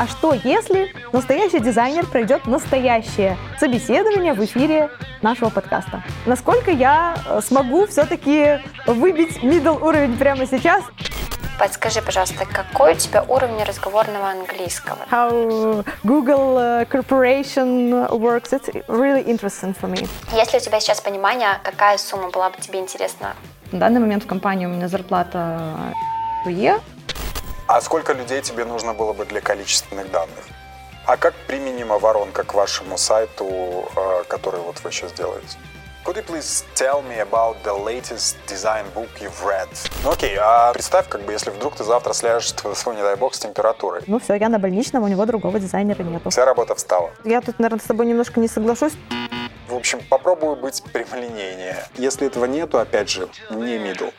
а что если настоящий дизайнер пройдет настоящее собеседование в эфире нашего подкаста. Насколько я э, смогу все-таки выбить middle уровень прямо сейчас? Подскажи, пожалуйста, какой у тебя уровень разговорного английского? How Google uh, Corporation works, it's really interesting for me. Есть ли у тебя сейчас понимание, какая сумма была бы тебе интересна? На данный момент в компании у меня зарплата Е. А сколько людей тебе нужно было бы для количественных данных? А как применима воронка к вашему сайту, э, который вот вы сейчас делаете? Could you please tell me about the latest design book you've read? Ну окей, а представь, как бы, если вдруг ты завтра сляжешь, свой, не дай бог, с температурой. Ну все, я на больничном, у него другого дизайнера нету. Вся работа встала. Я тут, наверное, с тобой немножко не соглашусь. В общем, попробую быть прямолинейнее. Если этого нету, опять же, не middle.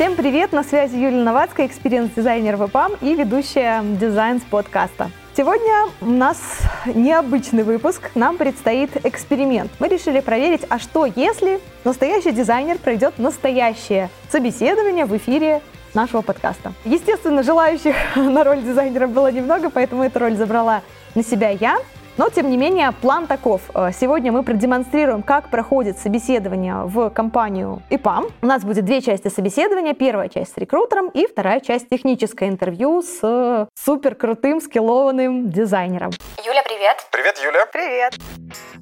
Всем привет! На связи Юлия Новацкая, experience-дизайнер в EPAM и ведущая Design Spot подкаста. Сегодня у нас необычный выпуск, нам предстоит эксперимент. Мы решили проверить, а что если настоящий дизайнер пройдет настоящее собеседование в эфире нашего подкаста. Естественно, желающих на роль дизайнера было немного, поэтому эту роль забрала на себя я. Но, тем не менее, план таков. Э, сегодня мы продемонстрируем, как проходит собеседование в компанию EPAM. У нас будет две части собеседования. Первая часть с рекрутером и вторая часть техническое интервью с супер крутым, скиллованным дизайнером. Юля, привет! Привет, Юля! Привет!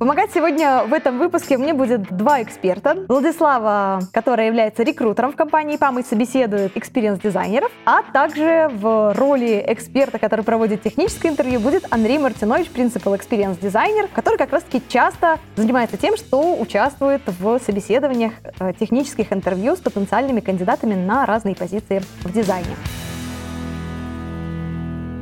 Помогать сегодня в этом выпуске мне будет два эксперта. Владислава, которая является рекрутером в компании EPAM и собеседует experience-дизайнеров, а также в роли эксперта, который проводит техническое интервью, будет Андрей Мартинович, principal experience дизайнер, который как раз-таки часто занимается тем, что участвует в собеседованиях э, технических интервью с потенциальными кандидатами на разные позиции в дизайне.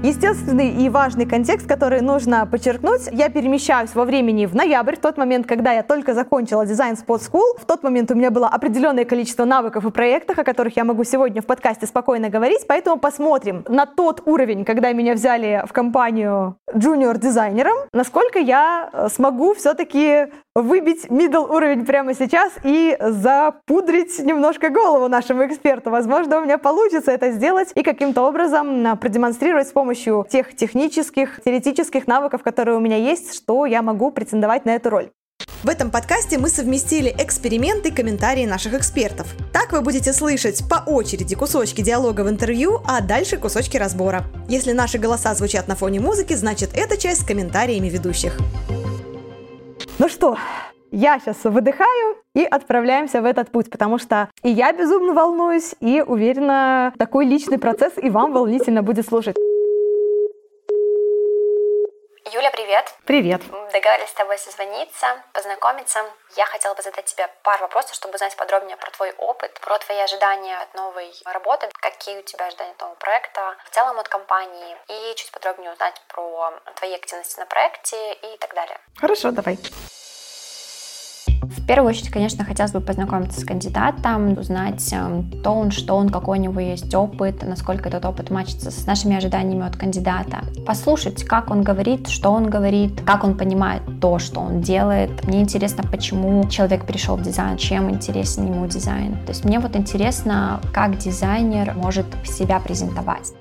Естественный и важный контекст, который нужно подчеркнуть. Я перемещаюсь во времени в ноябрь, в тот момент, когда я только закончила дизайн Spot School. В тот момент у меня было определенное количество навыков и проектов, о которых я могу сегодня в подкасте спокойно говорить. Поэтому посмотрим на тот уровень, когда меня взяли в компанию джуниор-дизайнером, насколько я э, смогу все-таки выбить middle уровень прямо сейчас и запудрить немножко голову нашему эксперту. Возможно, у меня получится это сделать и каким-то образом продемонстрировать с помощью тех технических, теоретических навыков, которые у меня есть, что я могу претендовать на эту роль. В этом подкасте мы совместили эксперименты и комментарии наших экспертов. Так вы будете слышать по очереди кусочки диалога в интервью, а дальше кусочки разбора. Если наши голоса звучат на фоне музыки, значит эта часть с комментариями ведущих. Ну что, я сейчас выдыхаю и отправляемся в этот путь, потому что и я безумно волнуюсь, и уверена, такой личный процесс и вам волнительно будет слушать. Юля, привет. Привет. Договорились с тобой созвониться, познакомиться. Я хотела бы задать тебе пару вопросов, чтобы узнать подробнее про твой опыт, про твои ожидания от новой работы, какие у тебя ожидания от нового проекта, в целом от компании, и чуть подробнее узнать про твои активности на проекте и так далее. Хорошо, давай. В первую очередь, конечно, хотелось бы познакомиться с кандидатом, узнать эм, то он, что он, какой у него есть опыт, насколько этот опыт мачится с нашими ожиданиями от кандидата. Послушать, как он говорит, что он говорит, как он понимает то, что он делает. Мне интересно, почему человек пришел в дизайн, чем интересен ему дизайн. То есть мне вот интересно, как дизайнер может себя презентовать.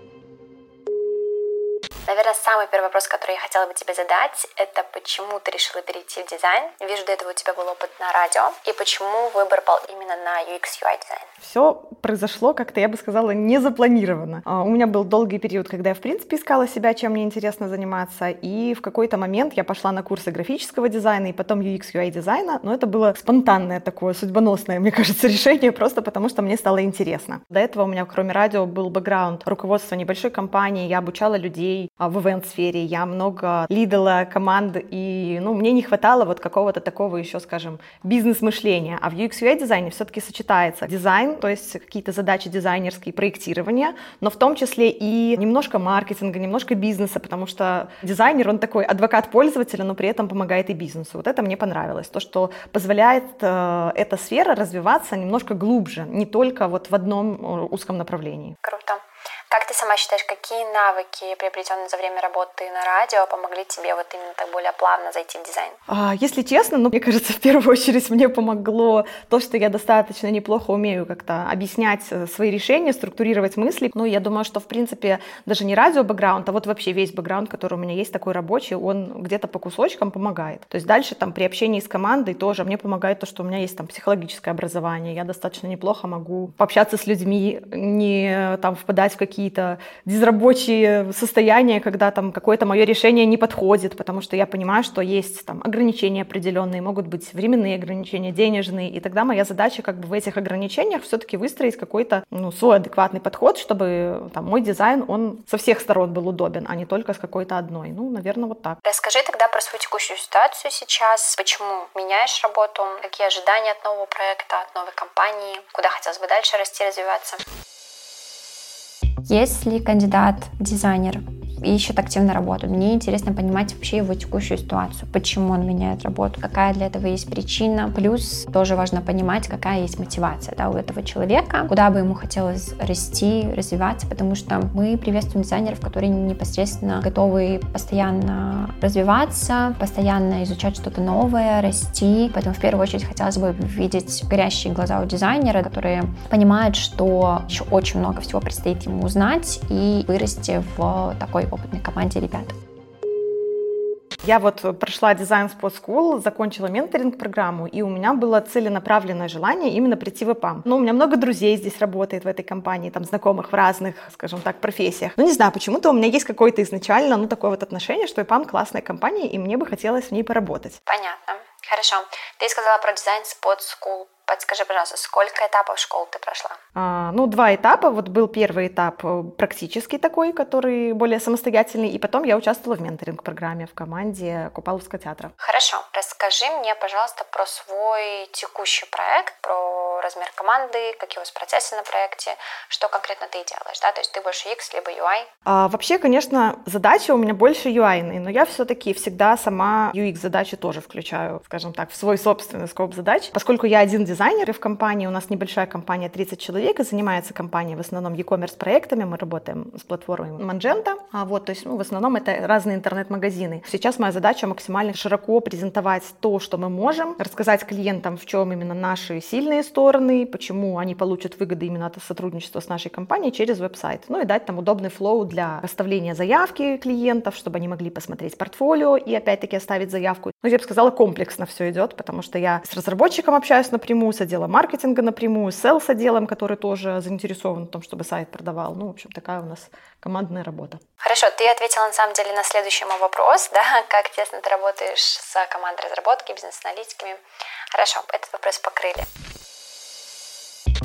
Самый первый вопрос, который я хотела бы тебе задать, это почему ты решила перейти в дизайн? Вижу, до этого у тебя был опыт на радио. И почему выбор пал именно на UX UI дизайн? Все произошло как-то, я бы сказала, не запланированно. А, у меня был долгий период, когда я, в принципе, искала себя, чем мне интересно заниматься. И в какой-то момент я пошла на курсы графического дизайна и потом UX UI дизайна. Но это было спонтанное такое, судьбоносное, мне кажется, решение, просто потому что мне стало интересно. До этого у меня, кроме радио, был бэкграунд руководства небольшой компании. Я обучала людей а, в ивент-сфере, я много лидала команд, и ну, мне не хватало вот какого-то такого еще, скажем, бизнес-мышления. А в UX UI дизайне все-таки сочетается дизайн, то есть какие-то задачи дизайнерские, проектирования, но в том числе и немножко маркетинга, немножко бизнеса, потому что дизайнер, он такой адвокат пользователя, но при этом помогает и бизнесу. Вот это мне понравилось, то, что позволяет э, эта сфера развиваться немножко глубже, не только вот в одном э, узком направлении. Круто. Как ты сама считаешь, какие навыки, приобретенные за время работы на радио, помогли тебе вот именно так более плавно зайти в дизайн? А, если честно, ну, мне кажется, в первую очередь мне помогло то, что я достаточно неплохо умею как-то объяснять э, свои решения, структурировать мысли. Ну, я думаю, что, в принципе, даже не радио бэкграунд, а вот вообще весь бэкграунд, который у меня есть, такой рабочий, он где-то по кусочкам помогает. То есть дальше там при общении с командой тоже мне помогает то, что у меня есть там психологическое образование, я достаточно неплохо могу пообщаться с людьми, не там впадать в какие-то дизрабочие состояния, когда там какое-то мое решение не подходит, потому что я понимаю, что есть там ограничения определенные, могут быть временные ограничения, денежные, и тогда моя задача как бы в этих ограничениях все-таки выстроить какой-то ну, свой адекватный подход, чтобы там мой дизайн, он со всех сторон был удобен, а не только с какой-то одной. Ну, наверное, вот так. Расскажи тогда про свою текущую ситуацию сейчас, почему меняешь работу, какие ожидания от нового проекта, от новой компании, куда хотелось бы дальше расти, развиваться. Если кандидат дизайнер ищет активно работу. Мне интересно понимать вообще его текущую ситуацию, почему он меняет работу, какая для этого есть причина. Плюс тоже важно понимать, какая есть мотивация да, у этого человека, куда бы ему хотелось расти, развиваться, потому что мы приветствуем дизайнеров, которые непосредственно готовы постоянно развиваться, постоянно изучать что-то новое, расти. Поэтому в первую очередь хотелось бы видеть горящие глаза у дизайнера, которые понимают, что еще очень много всего предстоит ему узнать и вырасти в такой опытной команде ребят. Я вот прошла дизайн Spot School, закончила менторинг-программу, и у меня было целенаправленное желание именно прийти в ИПАМ. Ну, у меня много друзей здесь работает в этой компании, там, знакомых в разных, скажем так, профессиях. Ну, не знаю, почему-то у меня есть какое-то изначально, ну, такое вот отношение, что ИПАМ классная компания, и мне бы хотелось в ней поработать. Понятно. Хорошо. Ты сказала про дизайн Spot School. Подскажи, пожалуйста, сколько этапов школы ты прошла? А, ну, два этапа. Вот был первый этап э, практический такой, который более самостоятельный, и потом я участвовала в менторинг-программе в команде Купаловского театра. Хорошо. Расскажи мне, пожалуйста, про свой текущий проект, про размер команды, какие у вас процессы на проекте, что конкретно ты делаешь, да? То есть ты больше X, либо UI? А, вообще, конечно, задача у меня больше UI, но я все-таки всегда сама UX-задачи тоже включаю, скажем так, в свой собственный скоп задач, поскольку я один дизайнеры в компании. У нас небольшая компания, 30 человек, и занимается компания в основном e-commerce проектами. Мы работаем с платформой Magento. А вот, то есть, ну, в основном это разные интернет-магазины. Сейчас моя задача максимально широко презентовать то, что мы можем, рассказать клиентам, в чем именно наши сильные стороны, почему они получат выгоды именно от сотрудничества с нашей компанией через веб-сайт. Ну и дать там удобный флоу для оставления заявки клиентов, чтобы они могли посмотреть портфолио и опять-таки оставить заявку. Ну, я бы сказала, комплексно все идет, потому что я с разработчиком общаюсь напрямую, с отделом маркетинга, напрямую с sales отделом, который тоже заинтересован в том, чтобы сайт продавал. Ну, в общем, такая у нас командная работа. Хорошо, ты ответила на самом деле на следующий мой вопрос, да, как тесно ты работаешь с командой разработки, бизнес-аналитиками. Хорошо, этот вопрос покрыли.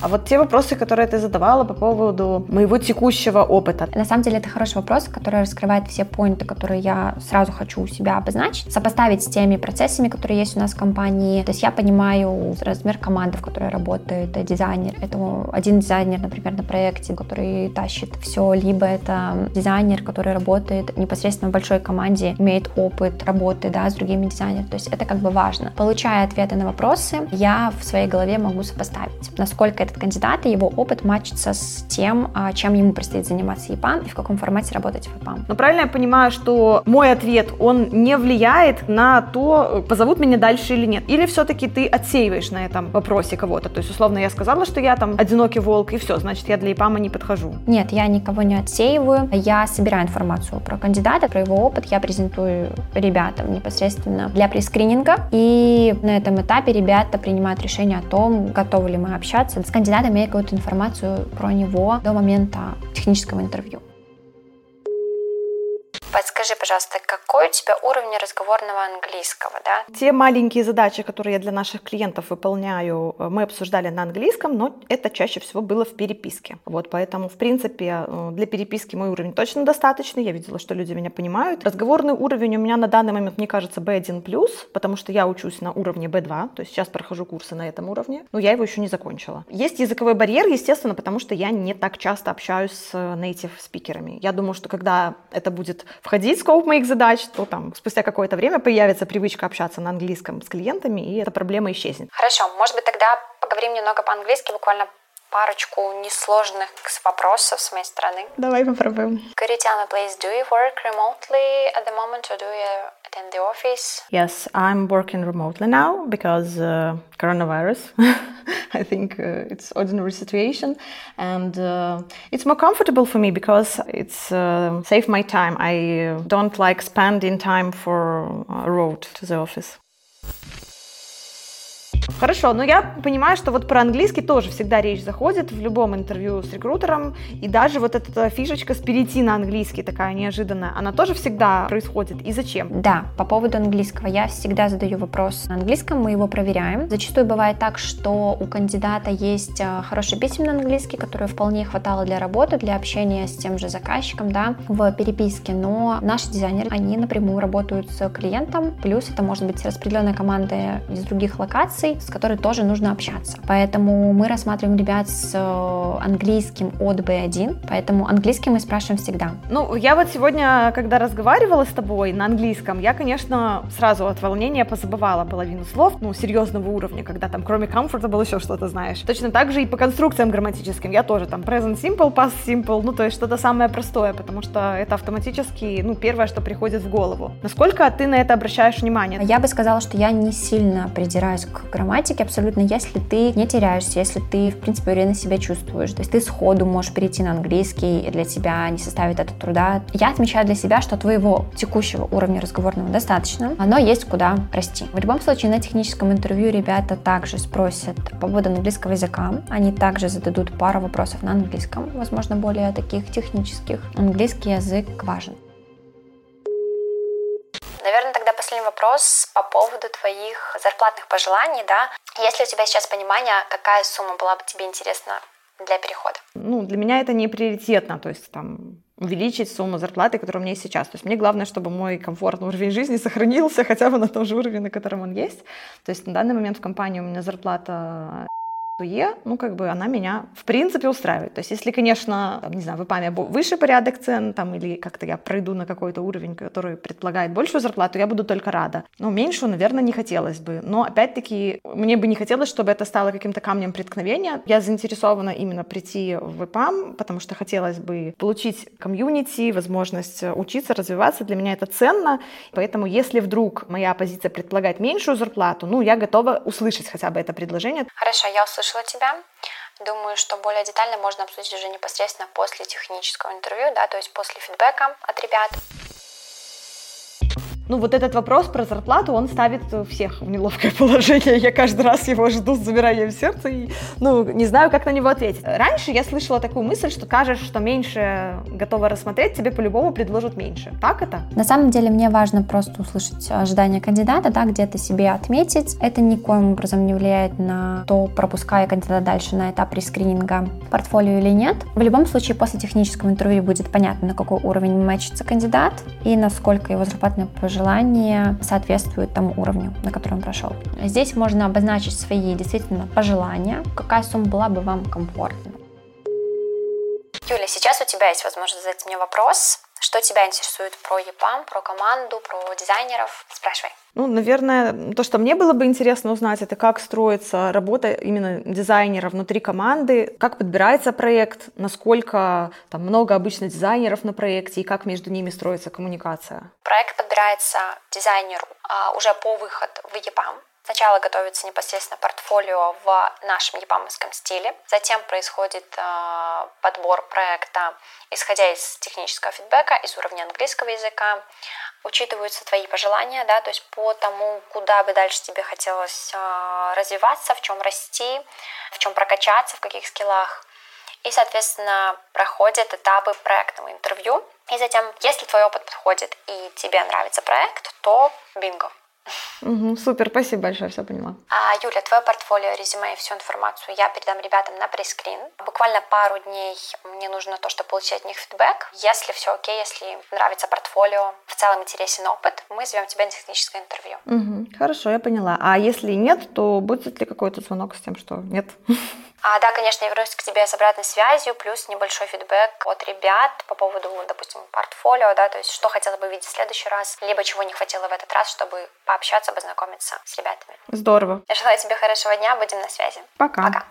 А вот те вопросы, которые ты задавала по поводу моего текущего опыта. На самом деле это хороший вопрос, который раскрывает все поинты, которые я сразу хочу у себя обозначить, сопоставить с теми процессами, которые есть у нас в компании. То есть я понимаю размер команды, в которой работает дизайнер. Это один дизайнер, например, на проекте, который тащит все, либо это дизайнер, который работает непосредственно в большой команде, имеет опыт работы да, с другими дизайнерами. То есть это как бы важно. Получая ответы на вопросы, я в своей голове могу сопоставить, насколько этот кандидат и его опыт матчится с тем, а, чем ему предстоит заниматься ЕПАМ и в каком формате работать в ЕПАМ. Но правильно я понимаю, что мой ответ, он не влияет на то, позовут меня дальше или нет? Или все-таки ты отсеиваешь на этом вопросе кого-то? То есть, условно, я сказала, что я там одинокий волк, и все, значит, я для ЕПАМа не подхожу. Нет, я никого не отсеиваю. Я собираю информацию про кандидата, про его опыт, я презентую ребятам непосредственно для прескрининга. И на этом этапе ребята принимают решение о том, готовы ли мы общаться с кандидат имеет какую-то информацию про него до момента технического интервью. Подскажи, пожалуйста, какой у тебя уровень разговорного английского, да? Те маленькие задачи, которые я для наших клиентов выполняю, э, мы обсуждали на английском, но это чаще всего было в переписке. Вот, поэтому, в принципе, э, для переписки мой уровень точно достаточный. Я видела, что люди меня понимают. Разговорный уровень у меня на данный момент, мне кажется, B1+, потому что я учусь на уровне B2, то есть сейчас прохожу курсы на этом уровне, но я его еще не закончила. Есть языковой барьер, естественно, потому что я не так часто общаюсь с э, native спикерами. Я думаю, что когда это будет входить в скоп моих задач, то там спустя какое-то время появится привычка общаться на английском с клиентами, и эта проблема исчезнет. Хорошо, может быть тогда поговорим немного по-английски, буквально парочку несложных вопросов с моей стороны. Давай попробуем. Could you tell me, please, do you work remotely at the moment or do you attend the office? Yes, I'm working remotely now because uh, coronavirus. I think uh, it's ordinary situation, and uh, it's more comfortable for me because it's uh, save my time. I don't like spending time for a road to the office. Хорошо, но я понимаю, что вот про английский тоже всегда речь заходит в любом интервью с рекрутером, и даже вот эта фишечка с перейти на английский такая неожиданная, она тоже всегда происходит. И зачем? Да, по поводу английского я всегда задаю вопрос на английском, мы его проверяем. Зачастую бывает так, что у кандидата есть э, хороший письменный английский, который вполне хватало для работы, для общения с тем же заказчиком, да, в переписке, но наши дизайнеры, они напрямую работают с клиентом, плюс это может быть распределенная команда из других локаций, с которой тоже нужно общаться. Поэтому мы рассматриваем ребят с э, английским от B1, поэтому английский мы спрашиваем всегда. Ну, я вот сегодня, когда разговаривала с тобой на английском, я, конечно, сразу от волнения позабывала половину слов, ну, серьезного уровня, когда там кроме comfortable еще что-то знаешь. Точно так же и по конструкциям грамматическим. Я тоже там present simple, past simple, ну, то есть что-то самое простое, потому что это автоматически, ну, первое, что приходит в голову. Насколько ты на это обращаешь внимание? Я бы сказала, что я не сильно придираюсь к грамматике абсолютно, если ты не теряешься, если ты, в принципе, уверенно себя чувствуешь. То есть ты сходу можешь перейти на английский, и для тебя не составит это труда. Я отмечаю для себя, что твоего текущего уровня разговорного достаточно, но есть куда расти. В любом случае, на техническом интервью ребята также спросят по поводу английского языка. Они также зададут пару вопросов на английском, возможно, более таких технических. Английский язык важен. Последний вопрос по поводу твоих зарплатных пожеланий, да. Есть ли у тебя сейчас понимание, какая сумма была бы тебе интересна для перехода? Ну, для меня это не приоритетно, то есть там увеличить сумму зарплаты, которая у меня есть сейчас. То есть мне главное, чтобы мой комфортный уровень жизни сохранился хотя бы на том же уровне, на котором он есть. То есть на данный момент в компании у меня зарплата Е, ну, как бы она меня, в принципе, устраивает. То есть, если, конечно, там, не знаю, в ИПАМе выше порядок цен, там, или как-то я пройду на какой-то уровень, который предполагает большую зарплату, я буду только рада. Но меньшую, наверное, не хотелось бы. Но, опять-таки, мне бы не хотелось, чтобы это стало каким-то камнем преткновения. Я заинтересована именно прийти в ИПАМ, потому что хотелось бы получить комьюнити, возможность учиться, развиваться. Для меня это ценно. Поэтому, если вдруг моя позиция предполагает меньшую зарплату, ну, я готова услышать хотя бы это предложение. Хорошо, я услышала услышала тебя. Думаю, что более детально можно обсудить уже непосредственно после технического интервью, да, то есть после фидбэка от ребят ну, вот этот вопрос про зарплату, он ставит всех в неловкое положение. Я каждый раз его жду с замиранием сердца и, ну, не знаю, как на него ответить. Раньше я слышала такую мысль, что кажешь, что меньше готова рассмотреть, тебе по-любому предложат меньше. Так это? На самом деле мне важно просто услышать ожидания кандидата, да, где-то себе отметить. Это никоим образом не влияет на то, пропуская кандидата дальше на этап рескрининга портфолио или нет. В любом случае, после технического интервью будет понятно, на какой уровень мэчится кандидат и насколько его зарплатное пожелание желания соответствуют тому уровню, на который он прошел. Здесь можно обозначить свои действительно пожелания, какая сумма была бы вам комфортна. Юля, сейчас у тебя есть возможность задать мне вопрос. Что тебя интересует про ЕПАМ, про команду, про дизайнеров? Спрашивай. Ну, наверное, то, что мне было бы интересно узнать, это как строится работа именно дизайнера внутри команды, как подбирается проект, насколько там много обычно дизайнеров на проекте и как между ними строится коммуникация. Проект подбирается дизайнеру а, уже по выходу в ЕПАМ. Сначала готовится непосредственно портфолио в нашем япамовском стиле, затем происходит э, подбор проекта, исходя из технического фидбэка, из уровня английского языка, учитываются твои пожелания, да, то есть по тому, куда бы дальше тебе хотелось э, развиваться, в чем расти, в чем прокачаться, в каких скиллах. И, соответственно, проходят этапы проектного интервью. И затем, если твой опыт подходит и тебе нравится проект, то бинго, Угу, супер, спасибо большое, все поняла. А, Юля, твое портфолио, резюме и всю информацию я передам ребятам на пресс-скрин. Буквально пару дней мне нужно то, чтобы получить от них фидбэк. Если все окей, если нравится портфолио, в целом интересен опыт, мы зовем тебя на техническое интервью. Угу, хорошо, я поняла. А если нет, то будет ли какой-то звонок с тем, что нет? А, да, конечно, я вернусь к тебе с обратной связью, плюс небольшой фидбэк от ребят по поводу, допустим, портфолио, да, то есть что хотела бы видеть в следующий раз, либо чего не хватило в этот раз, чтобы пообщаться, познакомиться с ребятами. Здорово. Я желаю тебе хорошего дня, будем на связи. Пока. Пока.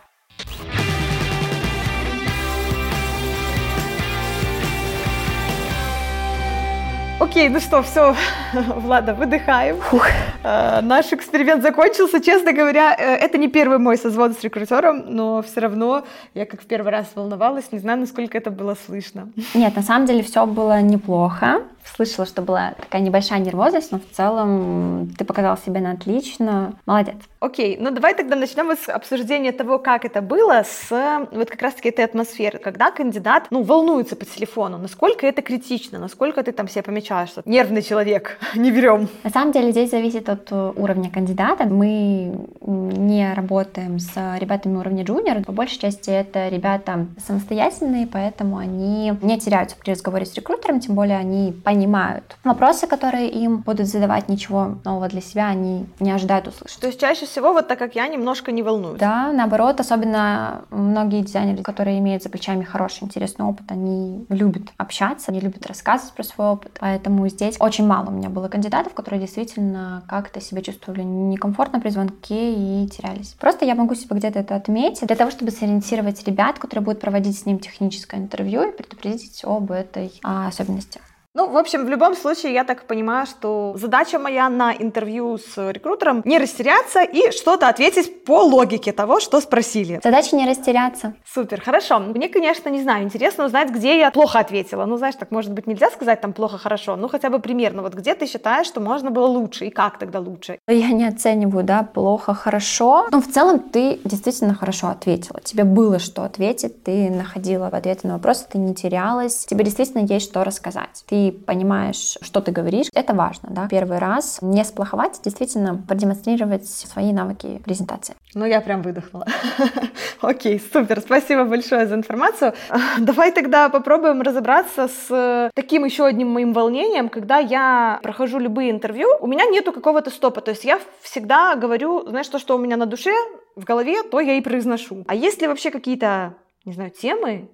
Окей, ну что, все, Влада, выдыхаем. Фух. А, наш эксперимент закончился. Честно говоря, э, это не первый мой созвон с рекрутером, но все равно я как в первый раз волновалась, не знаю, насколько это было слышно. Нет, на самом деле все было неплохо. Слышала, что была такая небольшая нервозность, но в целом ты показал себя на отлично. Молодец. Окей, ну давай тогда начнем с обсуждения того, как это было с вот как раз-таки этой атмосферы, когда кандидат, ну, волнуется по телефону, насколько это критично, насколько ты там себе помечаешь, что нервный человек, не берем. На самом деле здесь зависит от уровня кандидата. Мы не работаем с ребятами уровня джуниор, по большей части это ребята самостоятельные, поэтому они не теряются при разговоре с рекрутером, тем более они понимают вопросы, которые им будут задавать, ничего нового для себя они не ожидают услышать. То есть чаще всего, вот так как я, немножко не волнуюсь. Да, наоборот, особенно многие дизайнеры, которые имеют за плечами хороший, интересный опыт, они любят общаться, они любят рассказывать про свой опыт. Поэтому здесь очень мало у меня было кандидатов, которые действительно как-то себя чувствовали некомфортно при звонке и терялись. Просто я могу себе где-то это отметить, для того, чтобы сориентировать ребят, которые будут проводить с ним техническое интервью и предупредить об этой а, особенности. Ну, в общем, в любом случае, я так понимаю, что задача моя на интервью с рекрутером не растеряться и что-то ответить по логике того, что спросили. Задача не растеряться. Супер, хорошо. Мне, конечно, не знаю, интересно узнать, где я плохо ответила. Ну, знаешь, так, может быть, нельзя сказать там плохо-хорошо, ну, хотя бы примерно. Вот где ты считаешь, что можно было лучше и как тогда лучше? Я не оцениваю, да, плохо-хорошо. Но в целом ты действительно хорошо ответила. Тебе было что ответить, ты находила ответы на вопросы, ты не терялась. Тебе действительно есть что рассказать. Ты понимаешь, что ты говоришь, это важно, да. Первый раз не сплоховать, действительно продемонстрировать свои навыки презентации. Ну, я прям выдохнула. Окей, супер, спасибо большое за информацию. Давай тогда попробуем разобраться с таким еще одним моим волнением, когда я прохожу любые интервью, у меня нету какого-то стопа, то есть я всегда говорю, знаешь, то, что у меня на душе, в голове, то я и произношу. А есть ли вообще какие-то, не знаю, темы,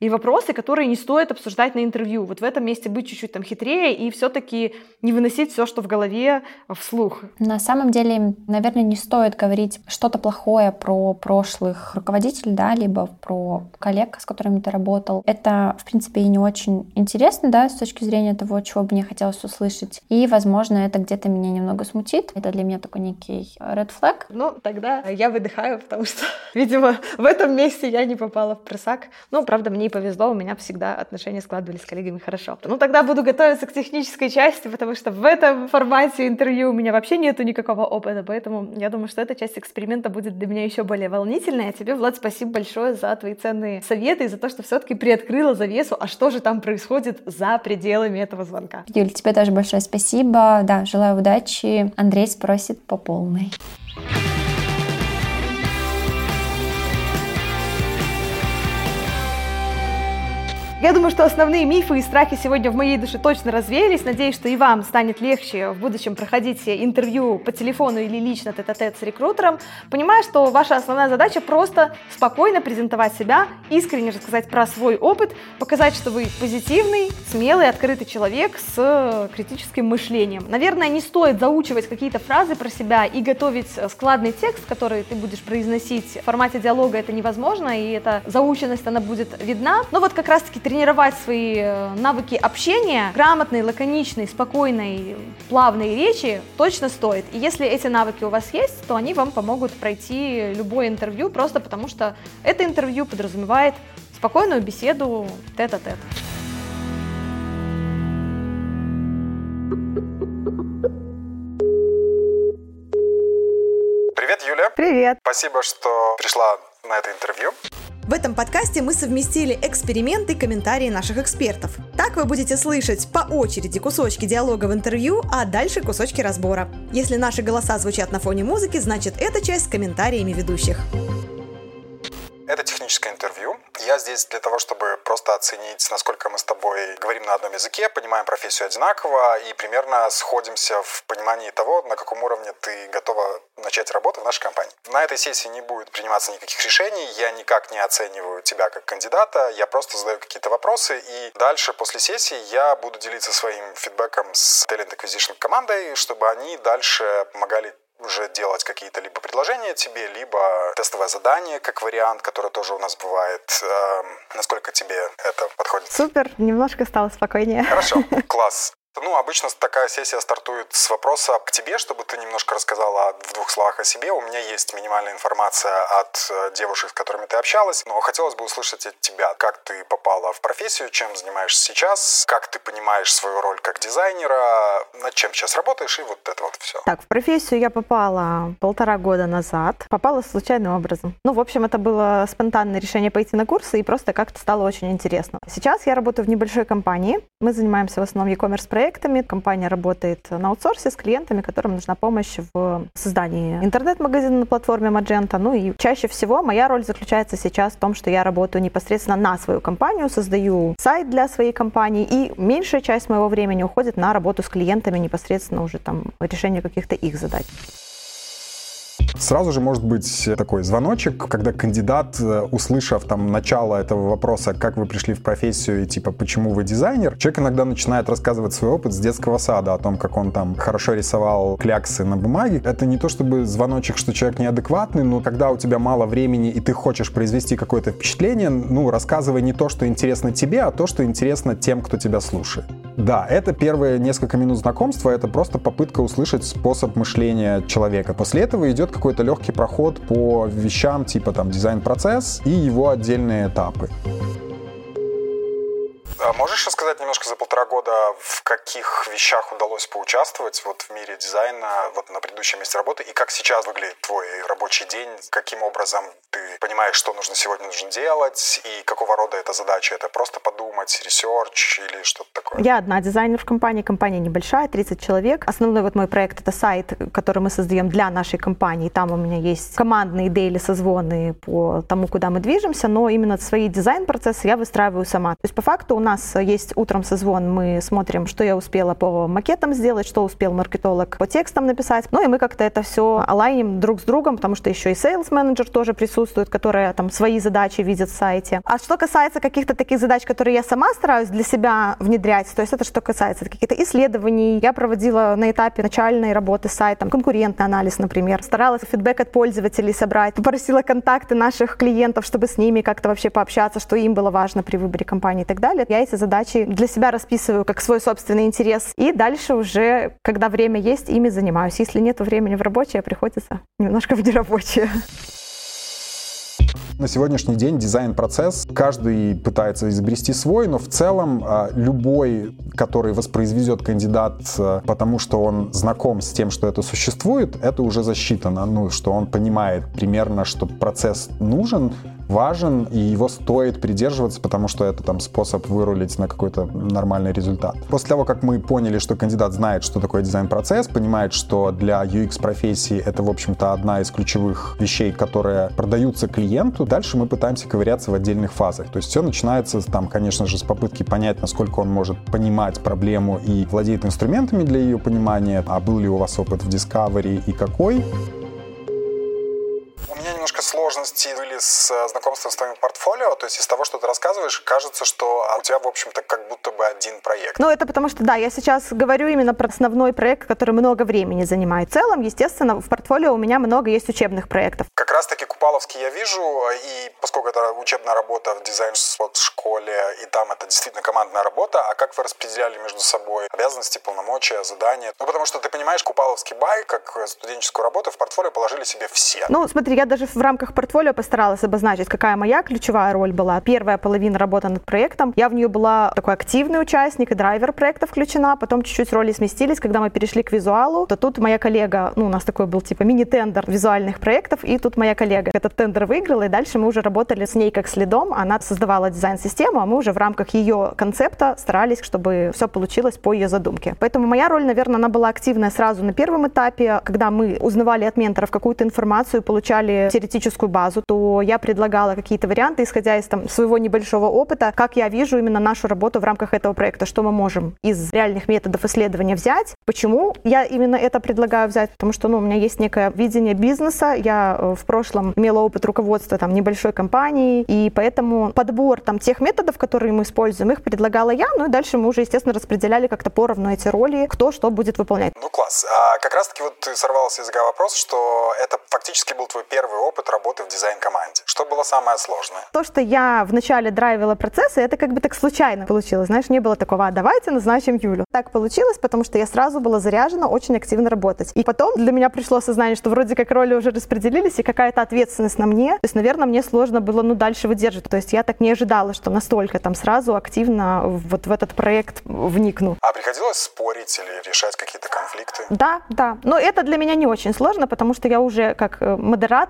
и вопросы, которые не стоит обсуждать на интервью. Вот в этом месте быть чуть-чуть там хитрее и все-таки не выносить все, что в голове, вслух. На самом деле, наверное, не стоит говорить что-то плохое про прошлых руководителей, да, либо про коллег, с которыми ты работал. Это, в принципе, и не очень интересно, да, с точки зрения того, чего бы мне хотелось услышать. И, возможно, это где-то меня немного смутит. Это для меня такой некий red flag. Ну, тогда я выдыхаю, потому что, видимо, в этом месте я не попала в просак. Ну, правда, мне повезло, у меня всегда отношения складывались с коллегами хорошо. Ну, тогда буду готовиться к технической части, потому что в этом формате интервью у меня вообще нету никакого опыта, поэтому я думаю, что эта часть эксперимента будет для меня еще более волнительной. А тебе, Влад, спасибо большое за твои ценные советы и за то, что все-таки приоткрыла завесу, а что же там происходит за пределами этого звонка. Юль, тебе тоже большое спасибо. Да, желаю удачи. Андрей спросит по полной. Я думаю, что основные мифы и страхи сегодня в моей душе точно развеялись. Надеюсь, что и вам станет легче в будущем проходить интервью по телефону или лично тет-а-тет с рекрутером, понимая, что ваша основная задача просто спокойно презентовать себя, искренне рассказать про свой опыт, показать, что вы позитивный, смелый, открытый человек с критическим мышлением. Наверное, не стоит заучивать какие-то фразы про себя и готовить складный текст, который ты будешь произносить в формате диалога. Это невозможно, и эта заученность, она будет видна. Но вот как раз-таки тренировать свои э, навыки общения, грамотной, лаконичной, спокойной, плавной речи точно стоит. И если эти навыки у вас есть, то они вам помогут пройти любое интервью, просто потому что это интервью подразумевает спокойную беседу тет-а-тет. Привет, Юля. Привет. Спасибо, что пришла на это интервью. В этом подкасте мы совместили эксперименты и комментарии наших экспертов. Так вы будете слышать по очереди кусочки диалога в интервью, а дальше кусочки разбора. Если наши голоса звучат на фоне музыки, значит это часть с комментариями ведущих. Это техническое интервью. Я здесь для того, чтобы просто оценить, насколько мы с тобой говорим на одном языке, понимаем профессию одинаково и примерно сходимся в понимании того, на каком уровне ты готова начать работу в нашей компании. На этой сессии не будет приниматься никаких решений, я никак не оцениваю тебя как кандидата, я просто задаю какие-то вопросы, и дальше после сессии я буду делиться своим фидбэком с Talent Acquisition командой, чтобы они дальше помогали уже делать какие-то либо предложения тебе, либо тестовое задание, как вариант, который тоже у нас бывает. Эм, насколько тебе это подходит? Супер, немножко стало спокойнее. Хорошо, класс. Ну, обычно такая сессия стартует с вопроса к тебе, чтобы ты немножко рассказала в двух словах о себе. У меня есть минимальная информация от э, девушек, с которыми ты общалась, но хотелось бы услышать от тебя, как ты попала в профессию, чем занимаешься сейчас, как ты понимаешь свою роль как дизайнера, над чем сейчас работаешь и вот это вот все. Так, в профессию я попала полтора года назад. Попала случайным образом. Ну, в общем, это было спонтанное решение пойти на курсы и просто как-то стало очень интересно. Сейчас я работаю в небольшой компании. Мы занимаемся в основном e-commerce проектами. Компания работает на аутсорсе с клиентами, которым нужна помощь в создании интернет-магазина на платформе Magento. Ну и чаще всего моя роль заключается сейчас в том, что я работаю непосредственно на свою компанию, создаю сайт для своей компании, и меньшая часть моего времени уходит на работу с клиентами непосредственно уже там решение каких-то их задач. Сразу же может быть такой звоночек, когда кандидат, э, услышав там начало этого вопроса, как вы пришли в профессию и типа почему вы дизайнер, человек иногда начинает рассказывать свой опыт с детского сада о том, как он там хорошо рисовал кляксы на бумаге. Это не то чтобы звоночек, что человек неадекватный, но когда у тебя мало времени и ты хочешь произвести какое-то впечатление, ну, рассказывай не то, что интересно тебе, а то, что интересно тем, кто тебя слушает. Да, это первые несколько минут знакомства, это просто попытка услышать способ мышления человека. После этого идет какой-то легкий проход по вещам типа там дизайн-процесс и его отдельные этапы. А можешь рассказать немножко за полтора года, в каких вещах удалось поучаствовать вот в мире дизайна, вот на предыдущем месте работы, и как сейчас выглядит твой рабочий день, каким образом ты понимаешь, что нужно сегодня нужно делать, и какого рода это задача? Это просто подумать, research или что-то такое? Я одна дизайнер в компании, компания небольшая, 30 человек. Основной вот мой проект — это сайт, который мы создаем для нашей компании. Там у меня есть командные daily, созвоны по тому, куда мы движемся, но именно свои дизайн-процессы я выстраиваю сама. То есть по факту у нас есть утром созвон, мы смотрим, что я успела по макетам сделать, что успел маркетолог по текстам написать. Ну и мы как-то это все алайним друг с другом, потому что еще и sales менеджер тоже присутствует, которая там свои задачи видит в сайте. А что касается каких-то таких задач, которые я сама стараюсь для себя внедрять, то есть это что касается каких-то исследований, я проводила на этапе начальной работы с сайтом конкурентный анализ, например, старалась фидбэк от пользователей собрать, попросила контакты наших клиентов, чтобы с ними как-то вообще пообщаться, что им было важно при выборе компании и так далее. Я эти задачи для себя расписываю как свой собственный интерес. И дальше уже, когда время есть, ими занимаюсь. Если нет времени в работе, приходится немножко в нерабочее. На сегодняшний день дизайн-процесс, каждый пытается изобрести свой, но в целом а, любой, который воспроизведет кандидат, а, потому что он знаком с тем, что это существует, это уже засчитано, ну, что он понимает примерно, что процесс нужен, важен, и его стоит придерживаться, потому что это там способ вырулить на какой-то нормальный результат. После того, как мы поняли, что кандидат знает, что такое дизайн-процесс, понимает, что для UX-профессии это, в общем-то, одна из ключевых вещей, которые продаются клиенту, дальше мы пытаемся ковыряться в отдельных фазах. То есть все начинается там, конечно же, с попытки понять, насколько он может понимать проблему и владеет инструментами для ее понимания, а был ли у вас опыт в Discovery и какой сложности были с э, знакомством с твоим портфолио? То есть из того, что ты рассказываешь, кажется, что у тебя, в общем-то, как будто бы один проект. Ну, это потому что, да, я сейчас говорю именно про основной проект, который много времени занимает. В целом, естественно, в портфолио у меня много есть учебных проектов. Как раз-таки Купаловский я вижу, и поскольку это учебная работа в дизайн-школе, и там это действительно командная работа, а как вы распределяли между собой обязанности, полномочия, задания? Ну, потому что ты понимаешь, Купаловский бай, как студенческую работу в портфолио положили себе все. Ну, смотри, я даже в рамках портфолио постаралась обозначить, какая моя ключевая роль была. Первая половина работы над проектом, я в нее была такой активный участник, и драйвер проекта включена, потом чуть-чуть роли сместились, когда мы перешли к визуалу, то тут моя коллега, ну, у нас такой был типа мини-тендер визуальных проектов, и тут моя коллега этот тендер выиграла, и дальше мы уже работали с ней как следом, она создавала дизайн-систему, а мы уже в рамках ее концепта старались, чтобы все получилось по ее задумке. Поэтому моя роль, наверное, она была активная сразу на первом этапе, когда мы узнавали от менторов какую-то информацию, получали теоретическую базу, то я предлагала какие-то варианты, исходя из там, своего небольшого опыта, как я вижу именно нашу работу в рамках этого проекта, что мы можем из реальных методов исследования взять. Почему я именно это предлагаю взять? Потому что ну, у меня есть некое видение бизнеса. Я э, в прошлом имела опыт руководства там, небольшой компании, и поэтому подбор там, тех методов, которые мы используем, их предлагала я, ну и дальше мы уже, естественно, распределяли как-то поровну эти роли, кто что будет выполнять. Ну класс. А как раз-таки вот ты сорвался языка вопрос, что это фактически был твой первый опыт работы в дизайн-команде? Что было самое сложное? То, что я вначале драйвила процессы, это как бы так случайно получилось. Знаешь, не было такого, а давайте назначим Юлю. Так получилось, потому что я сразу была заряжена очень активно работать. И потом для меня пришло осознание, что вроде как роли уже распределились, и какая-то ответственность на мне. То есть, наверное, мне сложно было, ну, дальше выдерживать. То есть я так не ожидала, что настолько там сразу активно вот в этот проект вникну. А приходилось спорить или решать какие-то конфликты? Да, да. Но это для меня не очень сложно, потому что я уже как э,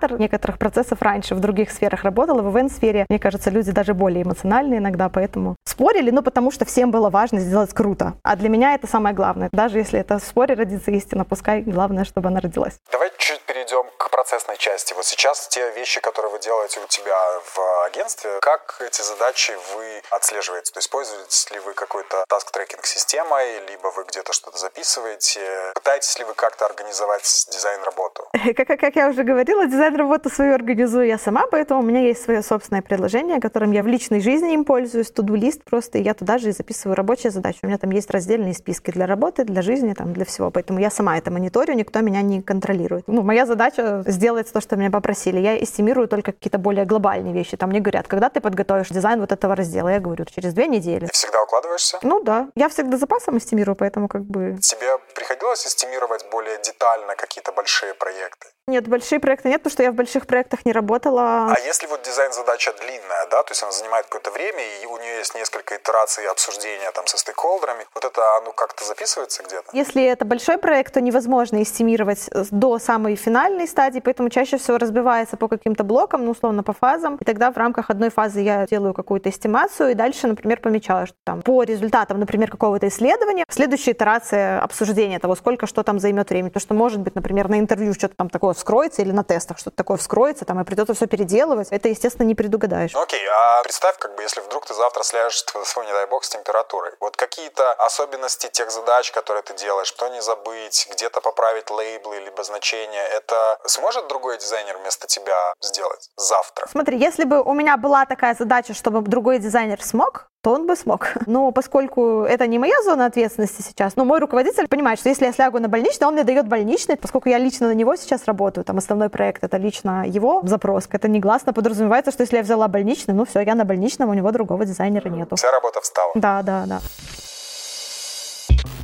модератор некоторых процессов раньше в других сферах работала. В ивент-сфере, мне кажется, люди даже более эмоциональные иногда, поэтому спорили, ну, потому что всем было важно сделать круто. А для меня это самое главное. Даже если это в споре родится истина, пускай главное, чтобы она родилась. Давай чуть перейдем процессной части. Вот сейчас те вещи, которые вы делаете у тебя в агентстве, как эти задачи вы отслеживаете? То есть пользуетесь ли вы какой-то task-tracking системой, либо вы где-то что-то записываете? Пытаетесь ли вы как-то организовать дизайн-работу? Как, как, я уже говорила, дизайн-работу свою организую я сама, поэтому у меня есть свое собственное приложение, которым я в личной жизни им пользуюсь, to-do list просто, и я туда же и записываю рабочие задачи. У меня там есть раздельные списки для работы, для жизни, там, для всего. Поэтому я сама это мониторю, никто меня не контролирует. Ну, моя задача сделать то, что меня попросили. Я эстимирую только какие-то более глобальные вещи. Там мне говорят, когда ты подготовишь дизайн вот этого раздела? Я говорю, через две недели. Ты всегда укладываешься? Ну да. Я всегда запасом эстимирую, поэтому как бы... Тебе приходилось эстимировать более детально какие-то большие проекты? Нет, большие проекты нет, потому что я в больших проектах не работала. А если вот дизайн-задача длинная, да, то есть она занимает какое-то время, и у нее есть несколько итераций обсуждения там со стейкхолдерами, вот это оно как-то записывается где-то? Если это большой проект, то невозможно эстимировать до самой финальной стадии, поэтому чаще всего разбивается по каким-то блокам, ну, условно, по фазам, и тогда в рамках одной фазы я делаю какую-то эстимацию, и дальше, например, помечаю, что там по результатам, например, какого-то исследования, следующая итерация обсуждения того, сколько что там займет времени, потому что, может быть, например, на интервью что-то там такое вскроется или на тестах что-то такое вскроется, там, и придется все переделывать. Это, естественно, не предугадаешь. Окей, а представь, как бы, если вдруг ты завтра сляжешь, свой, не дай бог, с температурой. Вот какие-то особенности тех задач, которые ты делаешь, что не забыть, где-то поправить лейблы, либо значения, это сможет другой дизайнер вместо тебя сделать завтра? Смотри, если бы у меня была такая задача, чтобы другой дизайнер смог, то он бы смог. Но поскольку это не моя зона ответственности сейчас, но мой руководитель понимает, что если я слягу на больничный, он мне дает больничный, поскольку я лично на него сейчас работаю, там основной проект это лично его запрос, это негласно подразумевается, что если я взяла больничный, ну все, я на больничном, у него другого дизайнера нету. Вся работа встала. Да, да, да.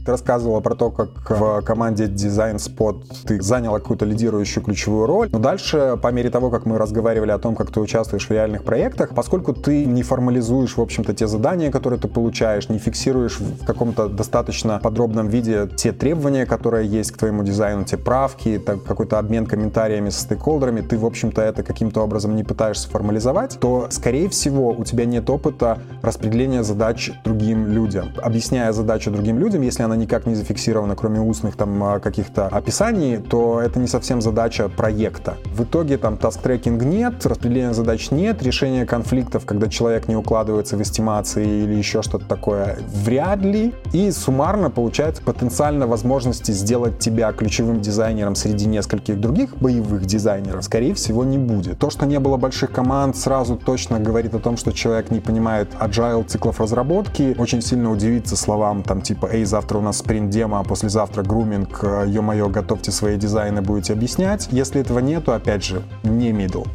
Ты рассказывала про то, как в команде Design Spot ты заняла какую-то лидирующую ключевую роль. Но дальше, по мере того, как мы разговаривали о том, как ты участвуешь в реальных проектах, поскольку ты не формализуешь, в общем-то, те задания, которые ты получаешь, не фиксируешь в каком-то достаточно подробном виде те требования, которые есть к твоему дизайну, те правки, какой-то обмен комментариями со стейкхолдерами, ты, в общем-то, это каким-то образом не пытаешься формализовать, то, скорее всего, у тебя нет опыта распределения задач другим людям. Объясняя задачу другим людям, если она никак не зафиксирована, кроме устных там а, каких-то описаний, то это не совсем задача проекта. В итоге там task-tracking нет, распределения задач нет, решение конфликтов, когда человек не укладывается в эстимации или еще что-то такое, вряд ли. И суммарно получается потенциально возможности сделать тебя ключевым дизайнером среди нескольких других боевых дизайнеров, скорее всего, не будет. То, что не было больших команд, сразу точно говорит о том, что человек не понимает agile циклов разработки, очень сильно удивится словам там типа «Эй, завтра у нас спринт-демо, а послезавтра груминг, э, ё-моё, готовьте свои дизайны, будете объяснять. Если этого нету, опять же, не middle.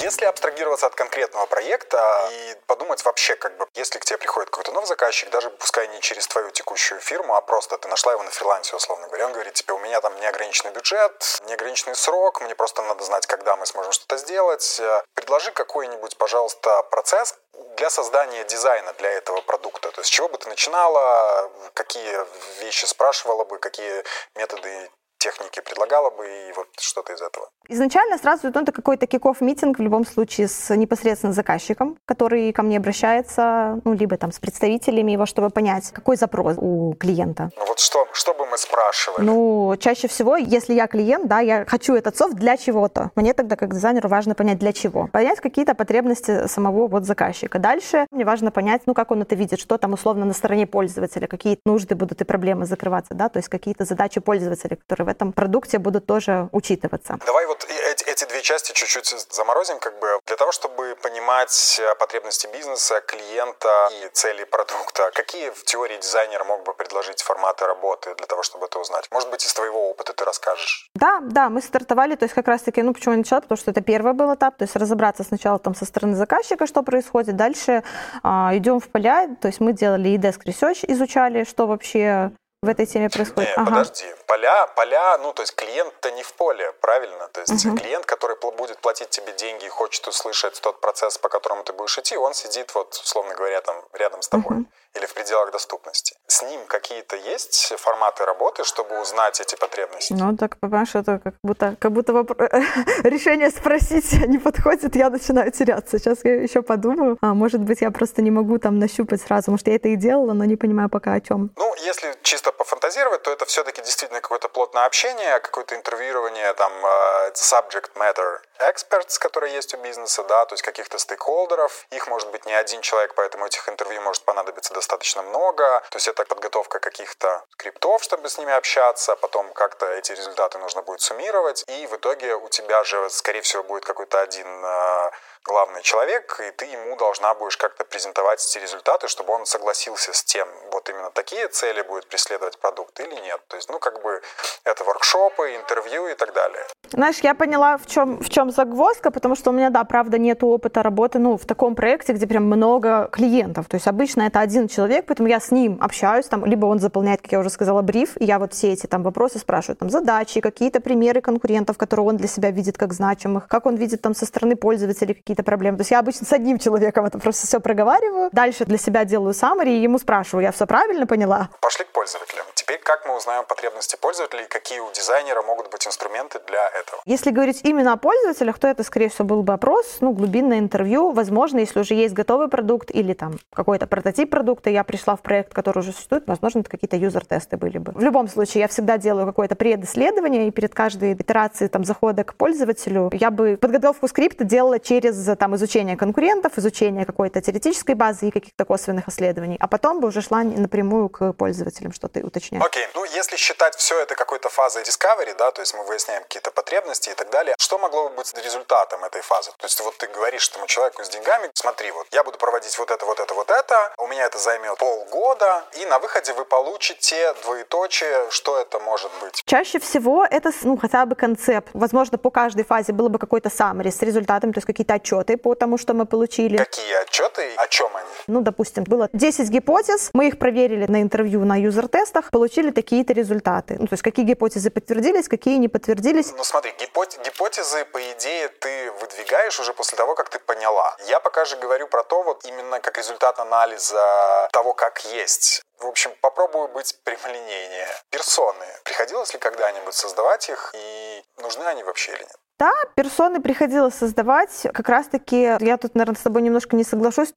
Если абстрагироваться от конкретного проекта и подумать вообще, как бы, если к тебе приходит какой-то новый заказчик, даже пускай не через твою текущую фирму, а просто ты нашла его на фрилансе, условно говоря, он говорит тебе, у меня там неограниченный бюджет, неограниченный срок, мне просто надо знать, когда мы сможем что-то сделать. Предложи какой-нибудь, пожалуйста, процесс, для создания дизайна для этого продукта? То есть с чего бы ты начинала, какие вещи спрашивала бы, какие методы техники предлагала бы и вот что-то из этого? Изначально сразу ну, это какой-то киков митинг в любом случае с непосредственно заказчиком, который ко мне обращается, ну, либо там с представителями его, чтобы понять, какой запрос у клиента. Ну вот что, что бы мы спрашивали? Ну, чаще всего, если я клиент, да, я хочу этот софт для чего-то. Мне тогда как дизайнеру важно понять для чего. Понять какие-то потребности самого вот заказчика. Дальше мне важно понять, ну, как он это видит, что там условно на стороне пользователя, какие нужды будут и проблемы закрываться, да, то есть какие-то задачи пользователя, которые в этом продукте будут тоже учитываться. Давай вот эти, эти две части чуть-чуть заморозим, как бы для того, чтобы понимать э, потребности бизнеса, клиента и цели продукта. Какие в теории дизайнер мог бы предложить форматы работы для того, чтобы это узнать? Может быть, из твоего опыта ты расскажешь? Да, да, мы стартовали, то есть как раз-таки, ну почему я начала, потому что это первый был этап, то есть разобраться сначала там со стороны заказчика, что происходит, дальше а, идем в поля, то есть мы делали и desk research, изучали, что вообще в этой теме происходит? Не, ага. подожди. Поля, поля, ну, то есть клиент-то не в поле, правильно? То есть угу. клиент, который будет платить тебе деньги и хочет услышать тот процесс, по которому ты будешь идти, он сидит, вот, условно говоря, там рядом с тобой. Угу или в пределах доступности. С ним какие-то есть форматы работы, чтобы узнать эти потребности? Ну, так, понимаешь, это как будто, как будто вопрос... решение спросить не подходит, я начинаю теряться. Сейчас я еще подумаю. А, может быть, я просто не могу там нащупать сразу. Может, я это и делала, но не понимаю пока о чем. Ну, если чисто пофантазировать, то это все-таки действительно какое-то плотное общение, какое-то интервьюирование, там, uh, subject matter experts, которые есть у бизнеса, да, то есть каких-то стейкхолдеров. Их может быть не один человек, поэтому этих интервью может понадобиться достаточно много. То есть это подготовка каких-то скриптов, чтобы с ними общаться, потом как-то эти результаты нужно будет суммировать, и в итоге у тебя же, скорее всего, будет какой-то один э, главный человек, и ты ему должна будешь как-то презентовать эти результаты, чтобы он согласился с тем, вот именно такие цели будет преследовать продукт или нет. То есть, ну, как бы это воркшопы, интервью и так далее. Знаешь, я поняла, в чем, в чем загвоздка, потому что у меня, да, правда, нет опыта работы, ну, в таком проекте, где прям много клиентов. То есть обычно это один человек, поэтому я с ним общаюсь, там, либо он заполняет, как я уже сказала, бриф, и я вот все эти там вопросы спрашиваю, там, задачи, какие-то примеры конкурентов, которые он для себя видит как значимых, как он видит там со стороны пользователей какие-то проблемы. То есть я обычно с одним человеком это просто все проговариваю, дальше для себя делаю summary, и ему спрашиваю, я все правильно поняла? Пошли к пользователям. Теперь как мы узнаем потребности пользователей, какие у дизайнера могут быть инструменты для этого? Если говорить именно о пользователях, то это, скорее всего, был бы опрос, ну, глубинное интервью. Возможно, если уже есть готовый продукт или там какой-то прототип продукта, я пришла в проект, который уже существует, возможно, это какие-то юзер-тесты были бы. В любом случае, я всегда делаю какое-то предисследование, и перед каждой итерацией там захода к пользователю я бы подготовку скрипта делала через там изучение конкурентов, изучение какой-то теоретической базы и каких-то косвенных исследований, а потом бы уже шла напрямую к пользователям, что ты уточняешь. Окей, okay. ну если считать все это какой-то фазой discovery, да, то есть мы выясняем какие-то потребности и так далее, что могло бы быть результатом этой фазы? То есть вот ты говоришь этому человеку с деньгами, смотри, вот я буду проводить вот это, вот это, вот это, у меня это займет полгода, и на выходе вы получите двоеточие, что это может быть? Чаще всего это, ну, хотя бы концепт. Возможно, по каждой фазе было бы какой-то summary с результатом, то есть какие-то отчеты по тому, что мы получили. Какие отчеты? О чем они? Ну, допустим, было 10 гипотез, мы их проверили на интервью, на юзер-тестах, получили такие-то результаты. Ну, то есть какие гипотезы подтвердились, какие не подтвердились. Ну, смотри, гипотезы, по идее, ты выдвигаешь уже после того, как ты поняла. Я пока же говорю про то, вот именно как результат анализа того, как есть. В общем, попробую быть прямолинейнее. Персоны. Приходилось ли когда-нибудь создавать их и нужны они вообще или нет? Да, персоны приходилось создавать. Как раз-таки я тут, наверное, с тобой немножко не соглашусь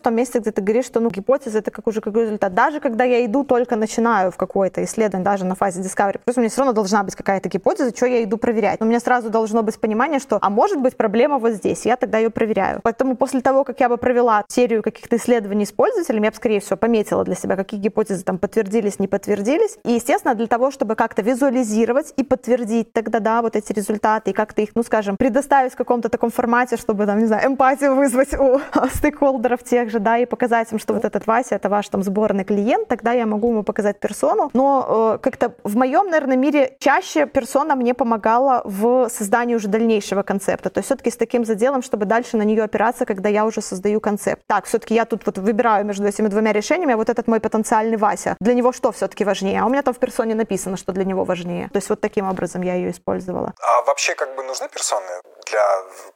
в том месте, где ты говоришь, что ну, гипотеза это как уже какой результат. Даже когда я иду, только начинаю в какое-то исследование, даже на фазе discovery, плюс у меня все равно должна быть какая-то гипотеза, что я иду проверять. Но у меня сразу должно быть понимание, что, а может быть проблема вот здесь, я тогда ее проверяю. Поэтому после того, как я бы провела серию каких-то исследований с пользователями, я бы, скорее всего, пометила для себя, какие гипотезы там подтвердились, не подтвердились. И, естественно, для того, чтобы как-то визуализировать и подтвердить тогда, да, вот эти результаты, и как-то их, ну, скажем, предоставить в каком-то таком формате, чтобы, там, не знаю, эмпатию вызвать у стейкхолдеров тех же, да, и показать им, что вот этот Вася, это ваш там сборный клиент, тогда я могу ему показать персону. Но э, как-то в моем, наверное, мире чаще персона мне помогала в создании уже дальнейшего концепта. То есть все-таки с таким заделом, чтобы дальше на нее опираться, когда я уже создаю концепт. Так, все-таки я тут вот выбираю между этими двумя решениями, а вот этот мой потенциальный Вася. Для него что все-таки важнее? А у меня там в персоне написано, что для него важнее. То есть вот таким образом я ее использовала. А вообще как бы нужны персоны для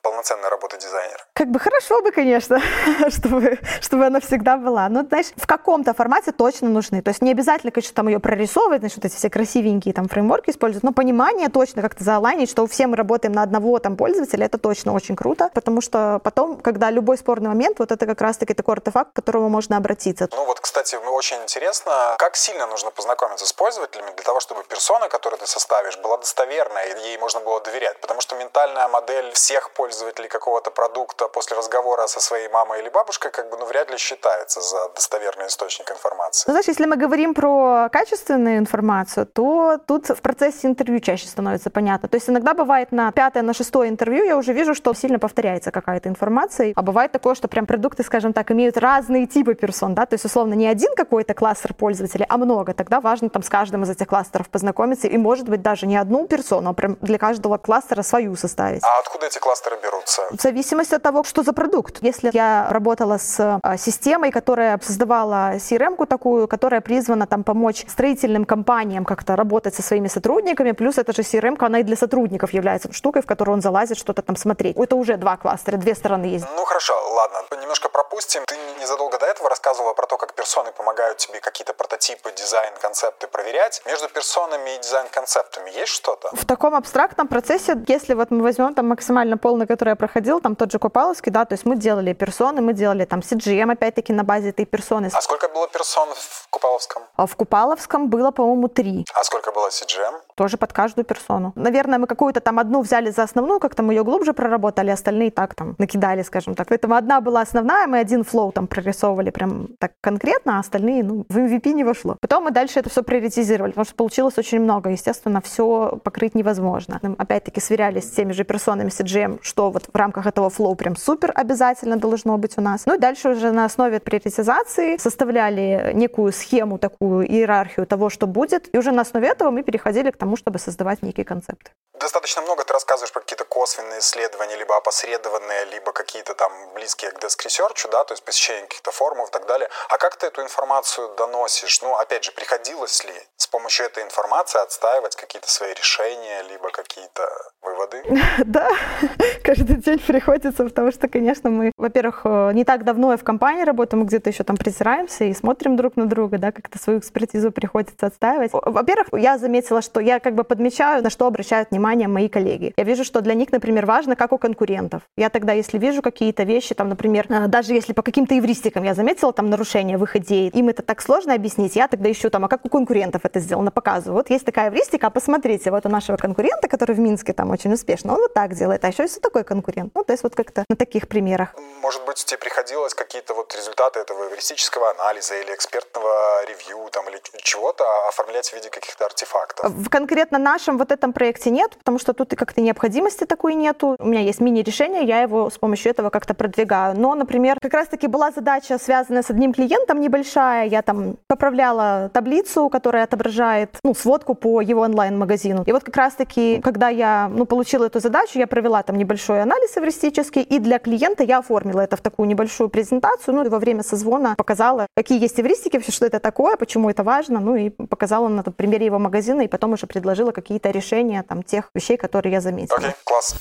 полноценной работы дизайнера? Как бы хорошо бы, конечно, чтобы, чтобы она всегда была. Но, знаешь, в каком-то формате точно нужны. То есть не обязательно, конечно, там ее прорисовывать, значит, вот эти все красивенькие там фреймворки использовать, но понимание точно как-то заалайнить, что все мы работаем на одного там пользователя, это точно очень круто, потому что потом, когда любой спорный момент, вот это как раз-таки такой артефакт, к которому можно обратиться. Ну вот, кстати, очень интересно, как сильно нужно познакомиться с пользователями для того, чтобы персона, которую ты составишь, была достоверная, и ей можно было доверять, потому что ментальная модель модель всех пользователей какого-то продукта после разговора со своей мамой или бабушкой, как бы, ну, вряд ли считается за достоверный источник информации. Ну, знаешь, если мы говорим про качественную информацию, то тут в процессе интервью чаще становится понятно. То есть иногда бывает на пятое, на шестое интервью я уже вижу, что сильно повторяется какая-то информация, а бывает такое, что прям продукты, скажем так, имеют разные типы персон, да, то есть условно не один какой-то кластер пользователей, а много. Тогда важно там с каждым из этих кластеров познакомиться и, может быть, даже не одну персону, а прям для каждого кластера свою составить. А откуда эти кластеры берутся? В зависимости от того, что за продукт. Если я работала с а, системой, которая создавала CRM-ку такую, которая призвана там помочь строительным компаниям как-то работать со своими сотрудниками, плюс это же CRM, она и для сотрудников является штукой, в которую он залазит что-то там смотреть. Это уже два кластера, две стороны есть. Ну хорошо, ладно, немножко пропустим. Ты незадолго до этого рассказывала про то, как персоны помогают тебе какие-то прототипы, дизайн, концепты проверять. Между персонами и дизайн-концептами есть что-то? В таком абстрактном процессе, если вот мы возьмем там максимально полный, который я проходил, там тот же Купаловский, да, то есть мы делали персоны, мы делали там CJM, опять-таки, на базе этой персоны. А сколько было персон в Купаловском? А в Купаловском было, по-моему, три. А сколько было CJM? Тоже под каждую персону. Наверное, мы какую-то там одну взяли за основную, как-то мы ее глубже проработали, остальные так там накидали, скажем так. Поэтому одна была основная, мы один flow там прорисовывали прям так конкретно, а остальные, ну, в MVP не вошло. Потом мы дальше это все приоритизировали, потому что получилось очень много. Естественно, все покрыть невозможно. Опять-таки сверялись с теми же персонами CJM, что вот в рамках этого flow прям супер обязательно должно быть у нас. Ну и дальше уже на основе приоритизации составляли некую схему, такую иерархию того, что будет, и уже на основе этого мы переходили к тому, чтобы создавать некие концепты. Достаточно много ты рассказываешь про какие-то косвенные исследования, либо опосредованные, либо какие-то там близкие к desk research, да, то есть посещение каких-то форумов и так далее. А как ты эту информацию доносишь? Ну, опять же, приходилось ли помощью этой информации отстаивать какие-то свои решения, либо какие-то выводы? Да, каждый день приходится, потому что, конечно, мы, во-первых, э, не так давно я в компании работаю, мы где-то еще там притираемся и смотрим друг на друга, да, как-то свою экспертизу приходится отстаивать. Во-первых, я заметила, что я как бы подмечаю, на что обращают внимание мои коллеги. Я вижу, что для них, например, важно, как у конкурентов. Я тогда, если вижу какие-то вещи, там, например, э, даже если по каким-то эвристикам я заметила там нарушение в их идее, им это так сложно объяснить, я тогда ищу там, а как у конкурентов это сделано, показываю. Вот есть такая эвристика, а посмотрите, вот у нашего конкурента, который в Минске там очень успешно, он вот так делает, а еще есть такой конкурент. Ну, то есть вот как-то на таких примерах. Может быть, тебе приходилось какие-то вот результаты этого эвристического анализа или экспертного ревью там или чего-то оформлять в виде каких-то артефактов? В конкретно нашем вот этом проекте нет, потому что тут как-то необходимости такой нету. У меня есть мини-решение, я его с помощью этого как-то продвигаю. Но, например, как раз-таки была задача, связанная с одним клиентом небольшая. Я там поправляла таблицу, которая отображает ну, сводку по его онлайн-магазину. И вот как раз-таки, когда я ну, получила эту задачу, я провела там небольшой анализ эвристический, и для клиента я оформила это в такую небольшую презентацию, ну и во время созвона показала, какие есть эвристики, вообще, что это такое, почему это важно, ну и показала на примере его магазина, и потом уже предложила какие-то решения там тех вещей, которые я заметила. Окей, okay, класс.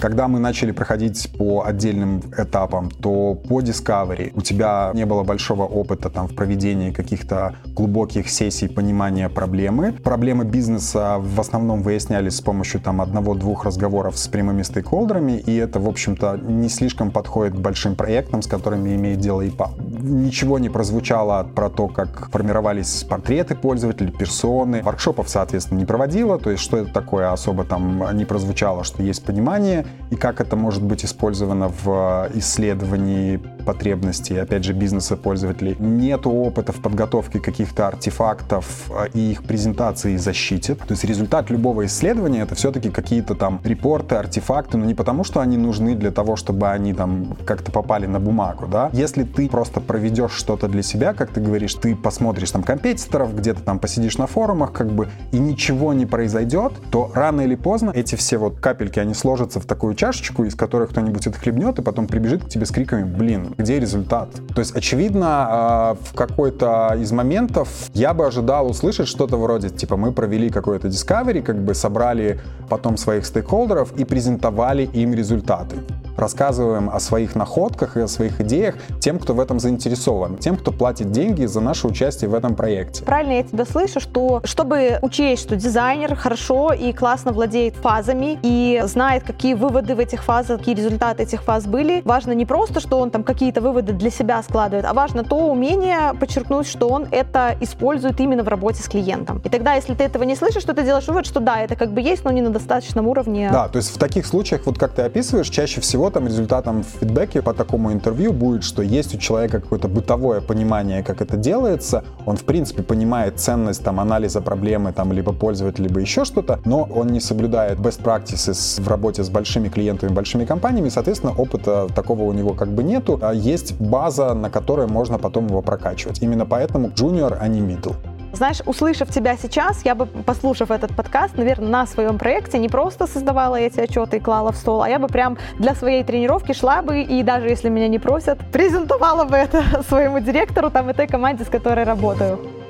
Когда мы начали проходить по отдельным этапам, то по Discovery у тебя не было большого опыта там в проведении каких-то глубоких сессий понимания проблемы. Проблемы бизнеса в основном выяснялись с помощью там одного-двух разговоров с прямыми стейкхолдерами, и это, в общем-то, не слишком подходит к большим проектам, с которыми имеет дело ИПА. Ничего не прозвучало про то, как формировались портреты пользователей, персоны. Воркшопов, соответственно, не проводила, то есть что это такое особо там не прозвучало, что есть понимание, и как это может быть использовано в исследовании потребностей, опять же, бизнеса пользователей. Нет опыта в подготовке каких-то артефактов э, и их презентации и защите. То есть результат любого исследования это все-таки какие-то там репорты, артефакты, но не потому, что они нужны для того, чтобы они там как-то попали на бумагу, да. Если ты просто проведешь что-то для себя, как ты говоришь, ты посмотришь там компетиторов, где-то там посидишь на форумах, как бы, и ничего не произойдет, то рано или поздно эти все вот капельки, они сложатся в такую чашечку, из которой кто-нибудь это хлебнет, и потом прибежит к тебе с криками, блин, где результат? То есть, очевидно, а, в какой-то из моментов я бы ожидал услышать что-то вроде, типа, мы провели какое-то discovery, как бы собрали потом своих стейкхолдеров и презентовали им результаты. Рассказываем о своих находках и о своих идеях тем, кто в этом заинтересован, тем, кто платит деньги за наше участие в этом проекте. Правильно я тебя слышу, что чтобы учесть, что дизайнер хорошо и классно владеет фазами и знает, какие выводы в этих фазах, какие результаты этих фаз были, важно не просто, что он там какие-то выводы для себя складывает, а важно то умение подчеркнуть, что он это использует именно в работе с клиентом. И тогда, если ты этого не слышишь, то ты делаешь вывод, что да, это как бы есть, но не на достаточном уровне. Да, то есть в таких случаях, вот как ты описываешь, чаще всего там результатом фидбэке по такому интервью будет, что есть у человека какое-то бытовое понимание, как это делается, он в принципе понимает ценность там анализа проблемы там либо пользователя, либо еще что-то, но он не соблюдает best practices в работе с большими клиентами, большими компаниями, соответственно, опыта такого у него как бы нету, а есть база, на которой можно потом его прокачивать. Именно поэтому junior, а не middle. Знаешь, услышав тебя сейчас, я бы, послушав этот подкаст, наверное, на своем проекте не просто создавала эти отчеты и клала в стол, а я бы прям для своей тренировки шла бы и даже если меня не просят, презентовала бы это своему директору там и той команде, с которой работаю.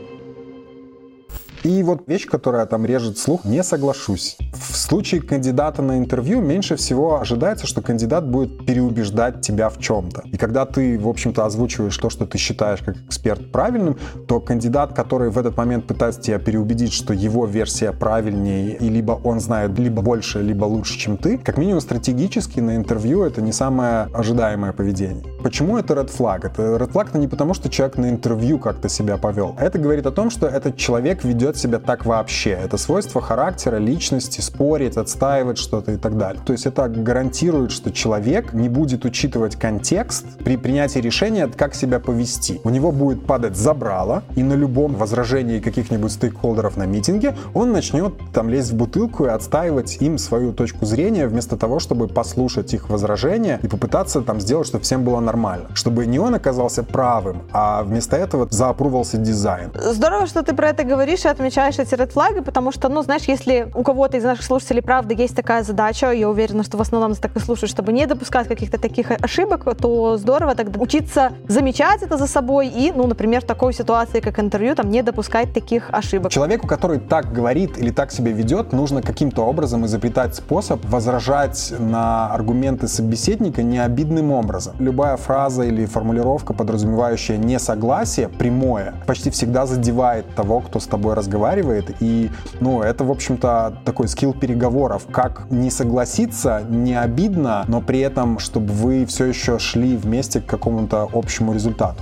И вот вещь, которая там режет слух, не соглашусь. В случае кандидата на интервью меньше всего ожидается, что кандидат будет переубеждать тебя в чем-то. И когда ты, в общем-то, озвучиваешь то, что ты считаешь как эксперт правильным, то кандидат, который в этот момент пытается тебя переубедить, что его версия правильнее, и либо он знает либо больше, либо лучше, чем ты, как минимум стратегически на интервью это не самое ожидаемое поведение. Почему это red flag? Это red flag -то не потому, что человек на интервью как-то себя повел. Это говорит о том, что этот человек ведет ведет себя так вообще. Это свойство характера, личности, спорить, отстаивать что-то и так далее. То есть это гарантирует, что человек не будет учитывать контекст при принятии решения, как себя повести. У него будет падать забрало, и на любом возражении каких-нибудь стейкхолдеров на митинге он начнет там лезть в бутылку и отстаивать им свою точку зрения, вместо того, чтобы послушать их возражения и попытаться там сделать, чтобы всем было нормально. Чтобы не он оказался правым, а вместо этого заапрувался дизайн. Здорово, что ты про это говоришь и отмечаешь эти red потому что, ну, знаешь, если у кого-то из наших слушателей, правда, есть такая задача, я уверена, что в основном нас так и слушают, чтобы не допускать каких-то таких ошибок, то здорово тогда учиться замечать это за собой и, ну, например, в такой ситуации, как интервью, там, не допускать таких ошибок. Человеку, который так говорит или так себя ведет, нужно каким-то образом изобретать способ возражать на аргументы собеседника необидным образом. Любая фраза или формулировка, подразумевающая несогласие, прямое, почти всегда задевает того, кто с тобой разговаривает разговаривает. И, ну, это, в общем-то, такой скилл переговоров. Как не согласиться, не обидно, но при этом, чтобы вы все еще шли вместе к какому-то общему результату.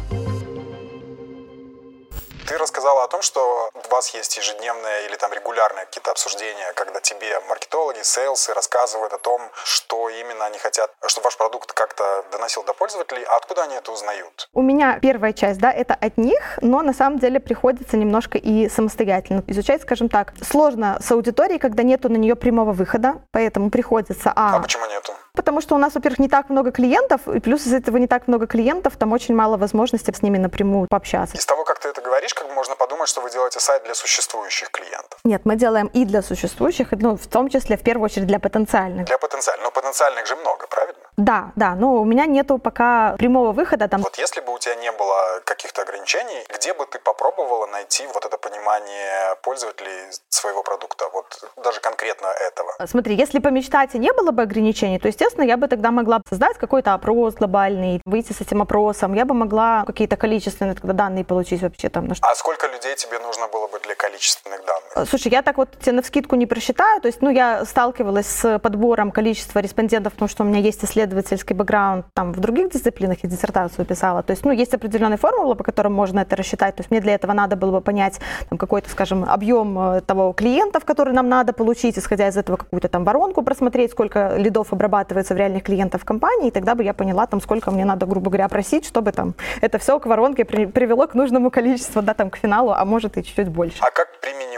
Ты рассказала о том, что вас есть ежедневные или там регулярные какие-то обсуждения, когда тебе маркетологи, сейлсы рассказывают о том, что именно они хотят, чтобы ваш продукт как-то доносил до пользователей, а откуда они это узнают? У меня первая часть, да, это от них, но на самом деле приходится немножко и самостоятельно изучать, скажем так. Сложно с аудиторией, когда нету на нее прямого выхода, поэтому приходится... А, а почему нету? Потому что у нас, во-первых, не так много клиентов, и плюс из этого не так много клиентов, там очень мало возможностей с ними напрямую пообщаться. Из того, как ты говоришь, как можно подумать, что вы делаете сайт для существующих клиентов. Нет, мы делаем и для существующих, ну, в том числе, в первую очередь, для потенциальных. Для потенциальных. Но потенциальных же много, правильно? Да, да, но у меня нету пока прямого выхода там. Вот если бы у тебя не было каких-то ограничений, где бы ты попробовала найти вот это понимание пользователей своего продукта, вот даже конкретно этого? Смотри, если помечтать и не было бы ограничений, то, естественно, я бы тогда могла создать какой-то опрос глобальный, выйти с этим опросом, я бы могла какие-то количественные тогда данные получить вообще там. На что. А сколько людей тебе нужно было бы для количественных данных? Слушай, я так вот тебе на вскидку не просчитаю, то есть, ну, я сталкивалась с подбором количества респондентов, потому что у меня есть исследовательский бэкграунд там в других дисциплинах и диссертацию писала. То есть, ну, есть определенная формула, по которой можно это рассчитать. То есть мне для этого надо было бы понять там, какой-то, скажем, объем э, того клиентов, который нам надо получить, исходя из этого какую-то там воронку просмотреть, сколько лидов обрабатывается в реальных клиентов компании, и тогда бы я поняла, там, сколько мне надо, грубо говоря, просить, чтобы там это все к воронке при, привело к нужному количеству, да, там, к финалу, а может и чуть-чуть больше. А как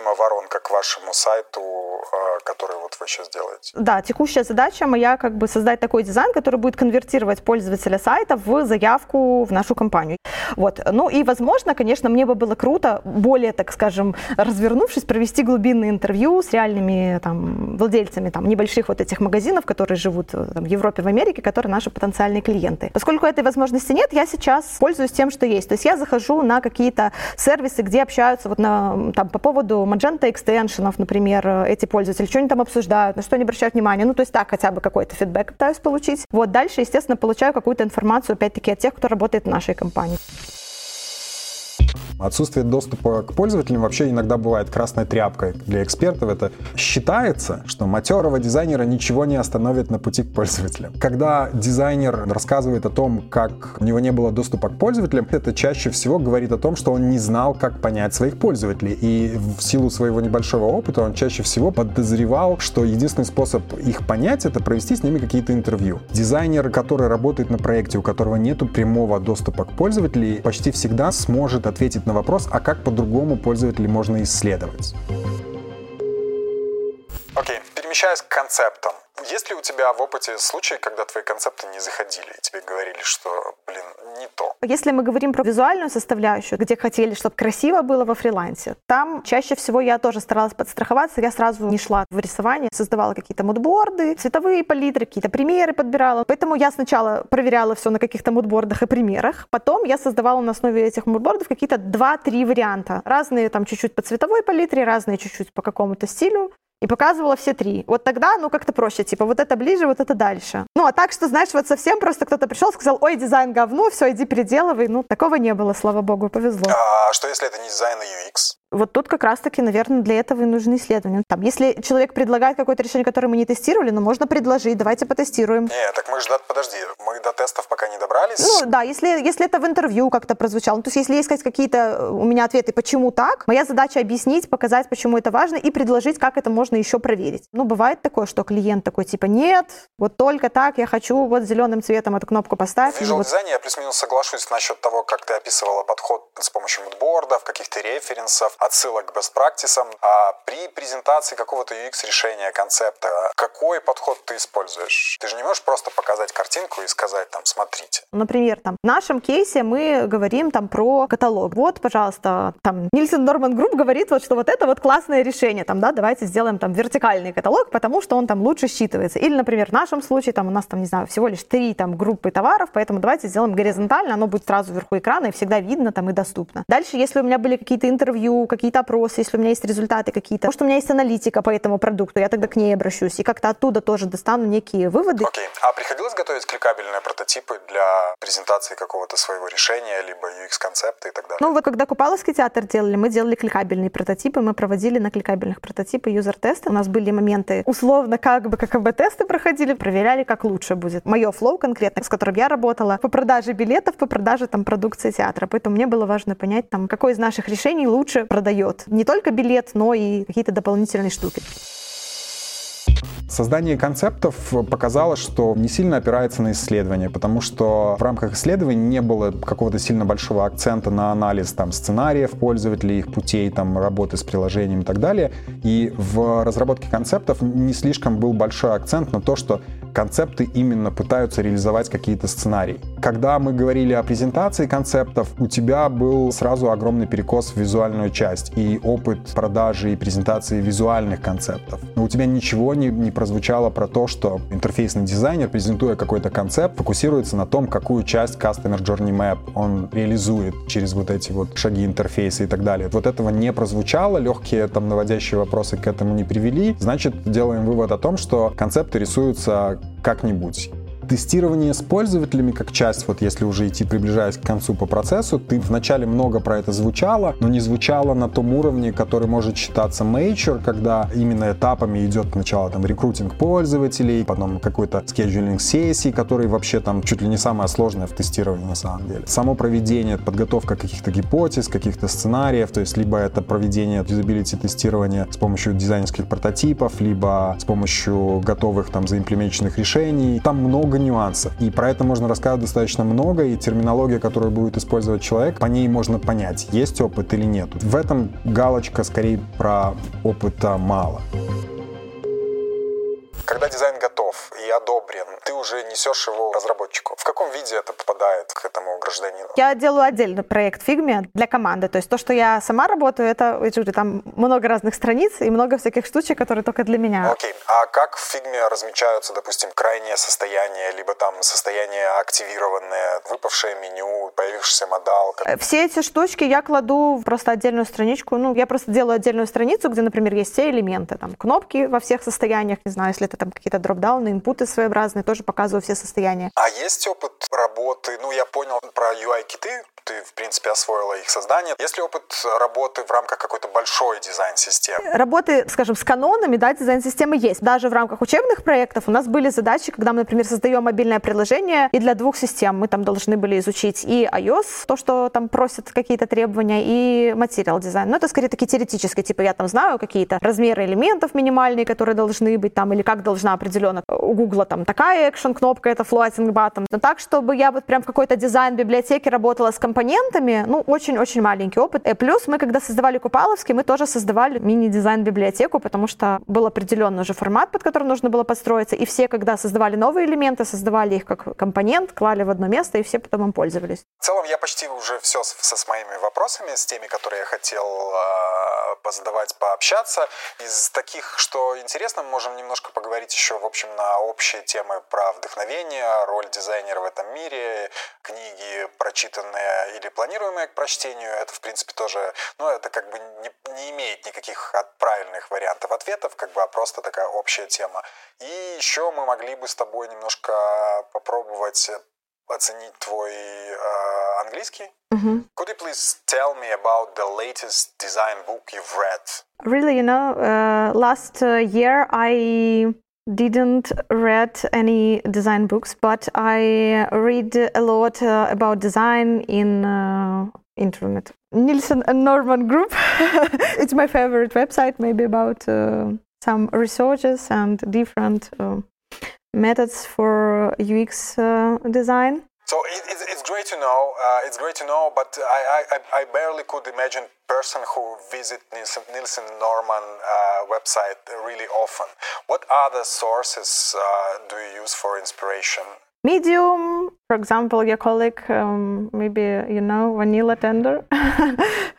применима воронка к вашему сайту, э, который вот вы сейчас делаете? Да, текущая задача моя как бы создать такой дизайн, который будет конвертировать пользователя сайта в заявку в нашу компанию. Вот. Ну и, возможно, конечно, мне бы было круто, более, так скажем, развернувшись, провести глубинное интервью с реальными там, владельцами там, небольших вот этих магазинов, которые живут там, в Европе, в Америке, которые наши потенциальные клиенты. Поскольку этой возможности нет, я сейчас пользуюсь тем, что есть. То есть я захожу на какие-то сервисы, где общаются вот на, там, по поводу Magenta X экстеншенов, например, э, эти пользователи, что они там обсуждают, на что они обращают внимание. Ну, то есть так хотя бы какой-то фидбэк пытаюсь получить. Вот дальше, естественно, получаю какую-то информацию, опять-таки, от тех, кто работает в нашей компании. Отсутствие доступа к пользователям вообще иногда бывает красной тряпкой. Для экспертов это считается, что матерого дизайнера ничего не остановит на пути к пользователям. Когда дизайнер рассказывает о том, как у него не было доступа к пользователям, это чаще всего говорит о том, что он не знал, как понять своих пользователей. И в силу своего небольшого опыта он чаще всего подозревал, что единственный способ их понять — это провести с ними какие-то интервью. Дизайнер, который работает на проекте, у которого нет прямого доступа к пользователям, почти всегда сможет ответить на вопрос, а как по-другому пользователей можно исследовать. Окей, okay. перемещаясь к концептам. Есть ли у тебя в опыте случаи, когда твои концепты не заходили, и тебе говорили, что, блин, не то? Если мы говорим про визуальную составляющую, где хотели, чтобы красиво было во фрилансе, там чаще всего я тоже старалась подстраховаться, я сразу не шла в рисование, создавала какие-то мудборды, цветовые палитры, какие-то примеры подбирала. Поэтому я сначала проверяла все на каких-то мудбордах и примерах, потом я создавала на основе этих мудбордов какие-то 2-3 варианта. Разные там чуть-чуть по цветовой палитре, разные чуть-чуть по какому-то стилю и показывала все три. Вот тогда, ну, как-то проще, типа, вот это ближе, вот это дальше. Ну, а так, что, знаешь, вот совсем просто кто-то пришел, сказал, ой, дизайн говно, все, иди переделывай. Ну, такого не было, слава богу, повезло. А что, если это не дизайн, а UX? Вот тут как раз-таки, наверное, для этого и нужны исследования. Там, если человек предлагает какое-то решение, которое мы не тестировали, ну, можно предложить, давайте потестируем. Нет, так мы же, подожди, мы до тестов пока не добрались. Ну, да, если, если это в интервью как-то прозвучало. Ну, то есть, если есть какие-то э, у меня ответы, почему так, моя задача объяснить, показать, почему это важно, и предложить, как это можно еще проверить. Ну, бывает такое, что клиент такой, типа, нет, вот только так, я хочу вот зеленым цветом эту кнопку поставить. В Visual вот... дизайне я плюс-минус соглашусь насчет того, как ты описывала подход с помощью мудбордов, каких-то референсов, отсылок к best practice. А при презентации какого-то UX-решения, концепта, какой подход ты используешь? Ты же не можешь просто показать картинку и сказать там, смотрите. Например, там, в нашем кейсе мы говорим там про каталог. Вот, пожалуйста, там, Nielsen Norman Group говорит, вот, что вот это вот классное решение, там, да, давайте сделаем там вертикальный каталог, потому что он там лучше считывается. Или, например, в нашем случае там у нас там, не знаю, всего лишь три там группы товаров, поэтому давайте сделаем горизонтально, оно будет сразу вверху экрана и всегда видно там и доступно. Дальше, если у меня были какие-то интервью, какие-то опросы, если у меня есть результаты какие-то, может, у меня есть аналитика по этому продукту, я тогда к ней обращусь и как-то оттуда тоже достану некие выводы. Окей. Okay. А приходилось готовить кликабельные прототипы для презентации какого-то своего решения, либо UX-концепта и так далее? Ну, вот когда Купаловский театр делали, мы делали кликабельные прототипы, мы проводили на кликабельных прототипы юзер-тесты. У нас были моменты, условно, как бы как бы тесты проходили, проверяли, как лучше будет. Мое флоу конкретно, с которым я работала, по продаже билетов, по продаже там продукции театра. Поэтому мне было важно понять, там, какое из наших решений лучше продает. Не только билет, но и какие-то дополнительные штуки. Создание концептов показало, что не сильно опирается на исследования, потому что в рамках исследований не было какого-то сильно большого акцента на анализ там, сценариев пользователей, их путей там, работы с приложением и так далее. И в разработке концептов не слишком был большой акцент на то, что концепты именно пытаются реализовать какие-то сценарии. Когда мы говорили о презентации концептов, у тебя был сразу огромный перекос в визуальную часть и опыт продажи и презентации визуальных концептов. Но у тебя ничего не, не прозвучало про то, что интерфейсный дизайнер, презентуя какой-то концепт, фокусируется на том, какую часть Customer Journey Map он реализует через вот эти вот шаги интерфейса и так далее. Вот этого не прозвучало, легкие там наводящие вопросы к этому не привели. Значит, делаем вывод о том, что концепты рисуются как-нибудь. Тестирование с пользователями как часть, вот если уже идти приближаясь к концу по процессу, ты вначале много про это звучало, но не звучало на том уровне, который может считаться major, когда именно этапами идет сначала там рекрутинг пользователей, потом какой-то скеджулинг сессий, который вообще там чуть ли не самое сложное в тестировании на самом деле. Само проведение, подготовка каких-то гипотез, каких-то сценариев, то есть либо это проведение юзабилити тестирования с помощью дизайнерских прототипов, либо с помощью готовых там заимплементированных решений. Там много много нюансов. И про это можно рассказать достаточно много, и терминология, которую будет использовать человек, по ней можно понять, есть опыт или нет. В этом галочка скорее про опыта мало. Когда дизайн готов и одобрен, ты уже несешь его разработчику. В каком виде это попадает к этому гражданину? Я делаю отдельный проект в Figma для команды. То есть то, что я сама работаю, это там много разных страниц и много всяких штучек, которые только для меня. Окей. А как в Figma размечаются, допустим, крайнее состояние, либо там состояние активированное, выпавшее меню, появившийся модал? Все эти штучки я кладу в просто отдельную страничку. Ну, я просто делаю отдельную страницу, где, например, есть все элементы. Там кнопки во всех состояниях, не знаю, если это там какие-то дропдауны, инпуты своеобразные, тоже показываю все состояния. А есть опыт работы, ну, я понял про UI-киты, ты, в принципе, освоила их создание. Есть ли опыт работы в рамках какой-то большой дизайн-системы? Работы, скажем, с канонами, да, дизайн-системы есть. Даже в рамках учебных проектов у нас были задачи, когда мы, например, создаем мобильное приложение, и для двух систем мы там должны были изучить и iOS, то, что там просят какие-то требования, и материал дизайн. Но это скорее такие теоретические, типа я там знаю какие-то размеры элементов минимальные, которые должны быть там, или как должна определенно у Google там такая экшен-кнопка, это floating button. Но так, чтобы я вот прям в какой-то дизайн библиотеке работала с компонентами, ну, очень-очень маленький опыт. И плюс мы, когда создавали Купаловский, мы тоже создавали мини-дизайн-библиотеку, потому что был определенный уже формат, под который нужно было подстроиться, и все, когда создавали новые элементы, создавали их как компонент, клали в одно место, и все потом им пользовались. В целом, я почти уже все со, с моими вопросами, с теми, которые я хотел э, позадавать, пообщаться. Из таких, что интересно, мы можем немножко поговорить еще, в общем, на общие темы про вдохновение, роль дизайнера в этом мире, книги, прочитанные или планируемые к прочтению, это, в принципе, тоже, ну, это как бы не, не имеет никаких правильных вариантов ответов, как бы, а просто такая общая тема. И еще мы могли бы с тобой немножко попробовать оценить твой э, английский. Mm-hmm. Could you please tell me about the latest design book you've read? Really, you know, uh, last uh, year I didn't read any design books, but I read a lot uh, about design in uh, internet. Nielsen and Norman Group. it's my favorite website, maybe about uh, some researches and different uh, methods for UX uh, design. So it, it's great to know. Uh, it's great to know, but I, I, I barely could imagine person who visit Nielsen, Nielsen Norman uh, website really often. What other sources uh, do you use for inspiration? Medium, for example, your colleague, um, maybe you know, Vanilla Tender,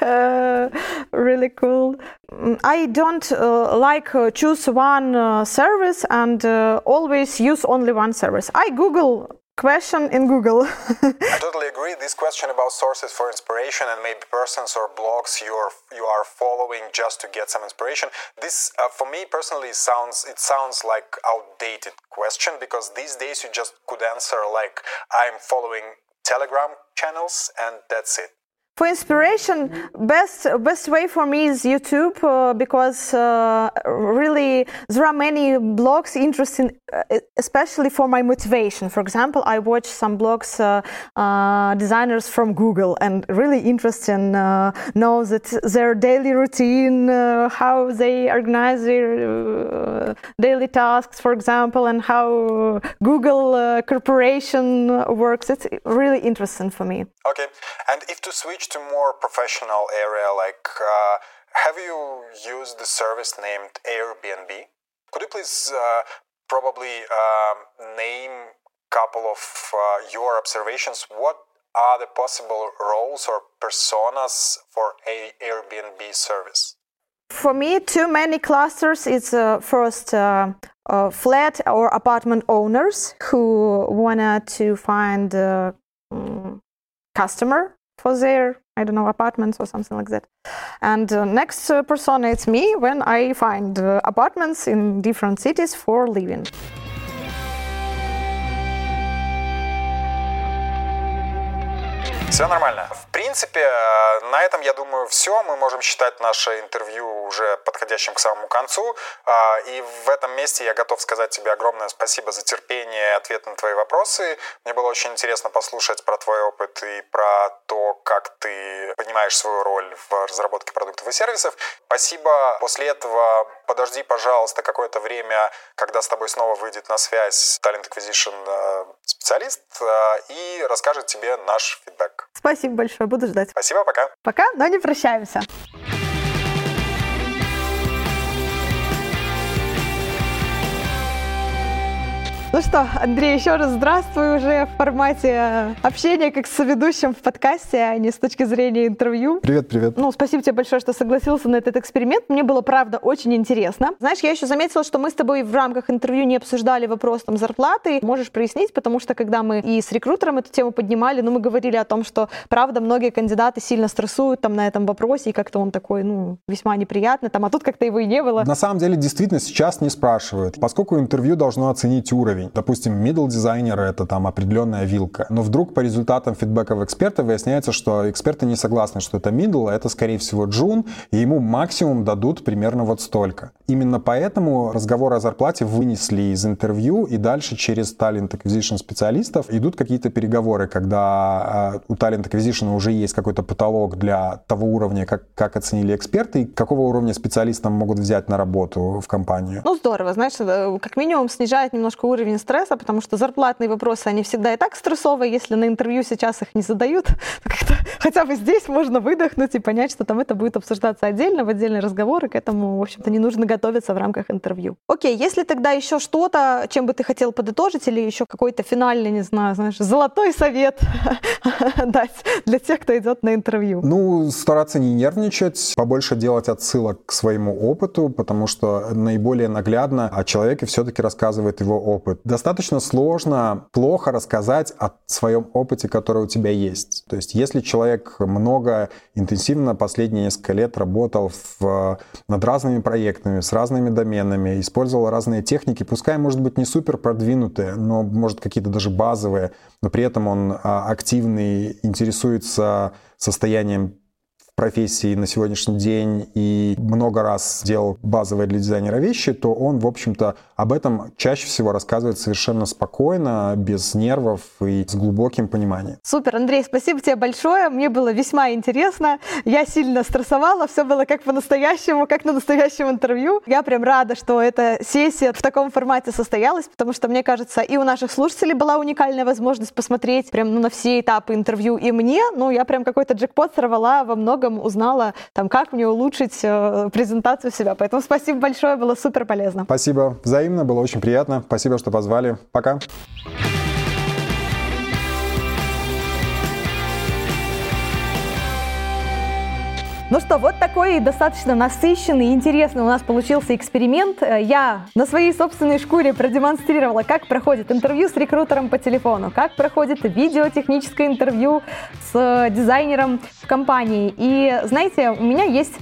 uh, really cool. Mm, I don't uh, like uh, choose one uh, service and uh, always use only one service. I Google question in Google. I totally agree. This question about sources for inspiration and maybe persons or blogs you are you are following just to get some inspiration. This, uh, for me personally, sounds it sounds like outdated question because these days you just could answer like I'm following Telegram channels and that's it. For inspiration, best best way for me is YouTube uh, because uh, really there are many blogs interesting, uh, especially for my motivation. For example, I watch some blogs uh, uh, designers from Google and really interesting uh, know that their daily routine, how they organize their daily tasks, for example, and how Google corporation works. It's really interesting for me. Okay, and if to switch switch to more professional area, like uh, have you used the service named Airbnb? Could you please uh, probably um, name couple of uh, your observations? What are the possible roles or personas for a Airbnb service? For me, too many clusters is uh, first uh, uh, flat or apartment owners who wanted to find a um, customer for their I don't know apartments or something like that. And uh, next uh, persona it's me when I find uh, apartments in different cities for living. Все нормально. В принципе, э, на этом, я думаю, все. Мы можем считать наше интервью уже подходящим к самому концу. А, и в этом месте я готов сказать тебе огромное спасибо за терпение ответ на твои вопросы. Мне было очень интересно послушать про твой опыт и про то, как ты понимаешь свою роль в разработке продуктов и сервисов. Спасибо. После этого подожди, пожалуйста, какое-то время, когда с тобой снова выйдет на связь Talent Acquisition э, специалист э, и расскажет тебе наш фидбэк. Спасибо большое, буду ждать. Спасибо, пока. Пока, но не прощаемся. Ну что, Андрей, еще раз здравствуй уже в формате общения как с ведущим в подкасте, а не с точки зрения интервью. Привет, привет. Ну, спасибо тебе большое, что согласился на этот эксперимент. Мне было, правда, очень интересно. Знаешь, я еще заметила, что мы с тобой в рамках интервью не обсуждали вопрос там зарплаты. Можешь прояснить, потому что когда мы и с рекрутером эту тему поднимали, ну, мы говорили о том, что, правда, многие кандидаты сильно стрессуют там на этом вопросе, и как-то он такой, ну, весьма неприятный, там, а тут как-то его и не было. На самом деле, действительно, сейчас не спрашивают, поскольку интервью должно оценить уровень. Допустим, middle дизайнер это там определенная вилка. Но вдруг по результатам фидбэков эксперта выясняется, что эксперты не согласны, что это middle, а это, скорее всего, джун, и ему максимум дадут примерно вот столько. Именно поэтому разговор о зарплате вынесли из интервью, и дальше через Talent Acquisition специалистов идут какие-то переговоры, когда э, у Talent Acquisition уже есть какой-то потолок для того уровня, как, как оценили эксперты, и какого уровня специалистам могут взять на работу в компанию. Ну, здорово, знаешь, э, как минимум снижает немножко уровень стресса, потому что зарплатные вопросы, они всегда и так стрессовые, если на интервью сейчас их не задают, хотя бы здесь можно выдохнуть и понять, что там это будет обсуждаться отдельно, в отдельный разговор, и к этому, в общем-то, не нужно готовиться в рамках интервью. Окей, если тогда еще что-то, чем бы ты хотел подытожить, или еще какой-то финальный, не знаю, знаешь, золотой совет дать для тех, кто идет на интервью? Ну, стараться не нервничать, побольше делать отсылок к своему опыту, потому что наиболее наглядно о человеке все-таки рассказывает его опыт. Достаточно сложно плохо рассказать о своем опыте, который у тебя есть. То есть если человек много, интенсивно последние несколько лет работал в, над разными проектами, с разными доменами, использовал разные техники, пускай, может быть, не супер продвинутые, но, может, какие-то даже базовые, но при этом он а, активный, интересуется состоянием профессии на сегодняшний день и много раз делал базовые для дизайнера вещи, то он, в общем-то, об этом чаще всего рассказывает совершенно спокойно, без нервов и с глубоким пониманием. Супер, Андрей, спасибо тебе большое. Мне было весьма интересно. Я сильно стрессовала, все было как по-настоящему, как на настоящем интервью. Я прям рада, что эта сессия в таком формате состоялась, потому что, мне кажется, и у наших слушателей была уникальная возможность посмотреть прям ну, на все этапы интервью, и мне, ну, я прям какой-то джекпот сорвала во многом многом узнала, там, как мне улучшить э, презентацию себя. Поэтому спасибо большое, было супер полезно. Спасибо, взаимно, было очень приятно. Спасибо, что позвали. Пока. Ну что, вот такой достаточно насыщенный и интересный у нас получился эксперимент. Э, я на своей собственной шкуре продемонстрировала, как проходит интервью с рекрутером по телефону, как проходит видеотехническое интервью с дизайнером в компании. И знаете, у меня есть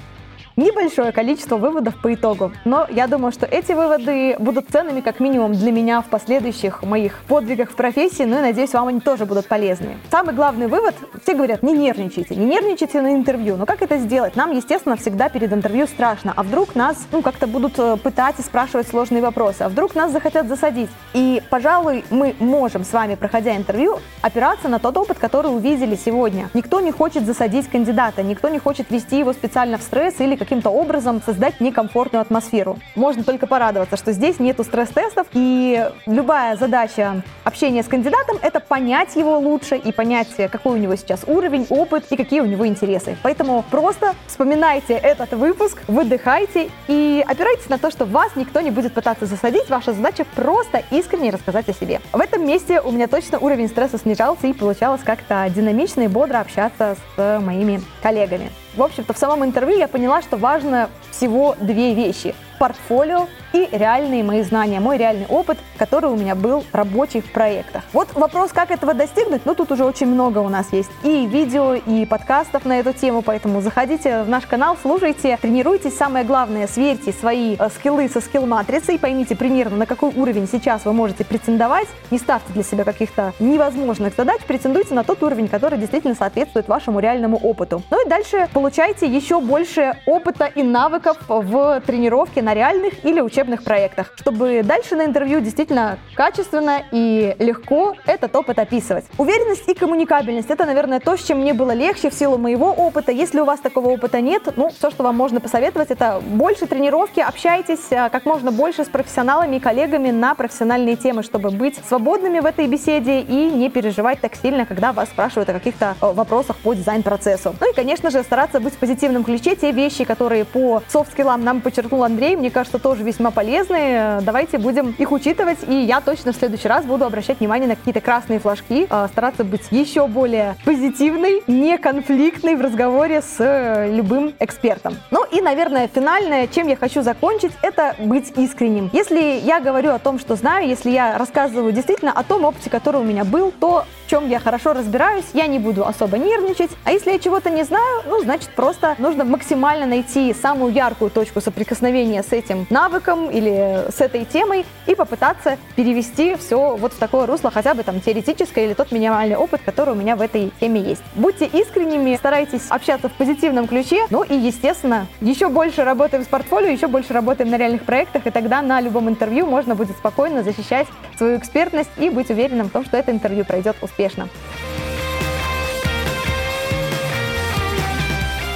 небольшое количество выводов по итогу. Но я думаю, что эти выводы будут ценными как минимум для меня в последующих моих подвигах в профессии, ну и надеюсь, вам они тоже будут полезны. Самый главный вывод, все говорят, не нервничайте, не нервничайте на интервью. Но как это сделать? Нам, естественно, всегда перед интервью страшно. А вдруг нас, ну, как-то будут э, пытать и спрашивать сложные вопросы? А вдруг нас захотят засадить? И, пожалуй, мы можем с вами, проходя интервью, опираться на тот опыт, который увидели сегодня. Никто не хочет засадить кандидата, никто не хочет вести его специально в стресс или каким-то образом создать некомфортную атмосферу. Можно только порадоваться, что здесь нету стресс-тестов, и любая задача общения с кандидатом — это понять его лучше и понять, какой у него сейчас уровень, опыт и какие у него интересы. Поэтому просто вспоминайте этот выпуск, выдыхайте и опирайтесь на то, что вас никто не будет пытаться засадить. Ваша задача просто искренне рассказать о себе. В этом месте у меня точно уровень стресса снижался и получалось как-то динамично и бодро общаться с моими коллегами. В общем-то, в самом интервью я поняла, что важно всего две вещи портфолио и реальные мои знания, мой реальный опыт, который у меня был рабочий в проектах. Вот вопрос, как этого достигнуть, ну тут уже очень много у нас есть и видео, и подкастов на эту тему, поэтому заходите в наш канал, слушайте, тренируйтесь, самое главное, сверьте свои э, скиллы со скилл-матрицей, поймите примерно, на какой уровень сейчас вы можете претендовать, не ставьте для себя каких-то невозможных задач, претендуйте на тот уровень, который действительно соответствует вашему реальному опыту. Ну и дальше получайте еще больше опыта и навыков в тренировке на реальных или учебных проектах, чтобы дальше на интервью действительно качественно и легко этот опыт описывать. Уверенность и коммуникабельность – это, наверное, то, с чем мне было легче в силу моего опыта. Если у вас такого опыта нет, ну, все, что вам можно посоветовать, это больше тренировки, общайтесь а, как можно больше с профессионалами и коллегами на профессиональные темы, чтобы быть свободными в этой беседе и не переживать так сильно, когда вас спрашивают о каких-то э, вопросах по дизайн-процессу. Ну и, конечно же, стараться быть в позитивном ключе. Те вещи, которые по софт-скиллам нам подчеркнул Андрей, мне кажется, тоже весьма полезные. Давайте будем их учитывать, и я точно в следующий раз буду обращать внимание на какие-то красные флажки, а, стараться быть еще более позитивной, не конфликтной в разговоре с э, любым экспертом. Ну и, наверное, финальное, чем я хочу закончить, это быть искренним. Если я говорю о том, что знаю, если я рассказываю действительно о том опыте, который у меня был, то в чем я хорошо разбираюсь, я не буду особо нервничать. А если я чего-то не знаю, ну, значит, просто нужно максимально найти самую яркую точку соприкосновения с этим навыком или с этой темой и попытаться перевести все вот в такое русло, хотя бы там теоретическое или тот минимальный опыт, который у меня в этой теме есть. Будьте искренними, старайтесь общаться в позитивном ключе, ну и, естественно, еще больше работаем с портфолио, еще больше работаем на реальных проектах, и тогда на любом интервью можно будет спокойно защищать свою экспертность и быть уверенным в том, что это интервью пройдет успешно.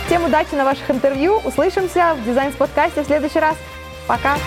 Всем удачи на ваших интервью. Услышимся в дизайн-подкасте в следующий раз. Пока!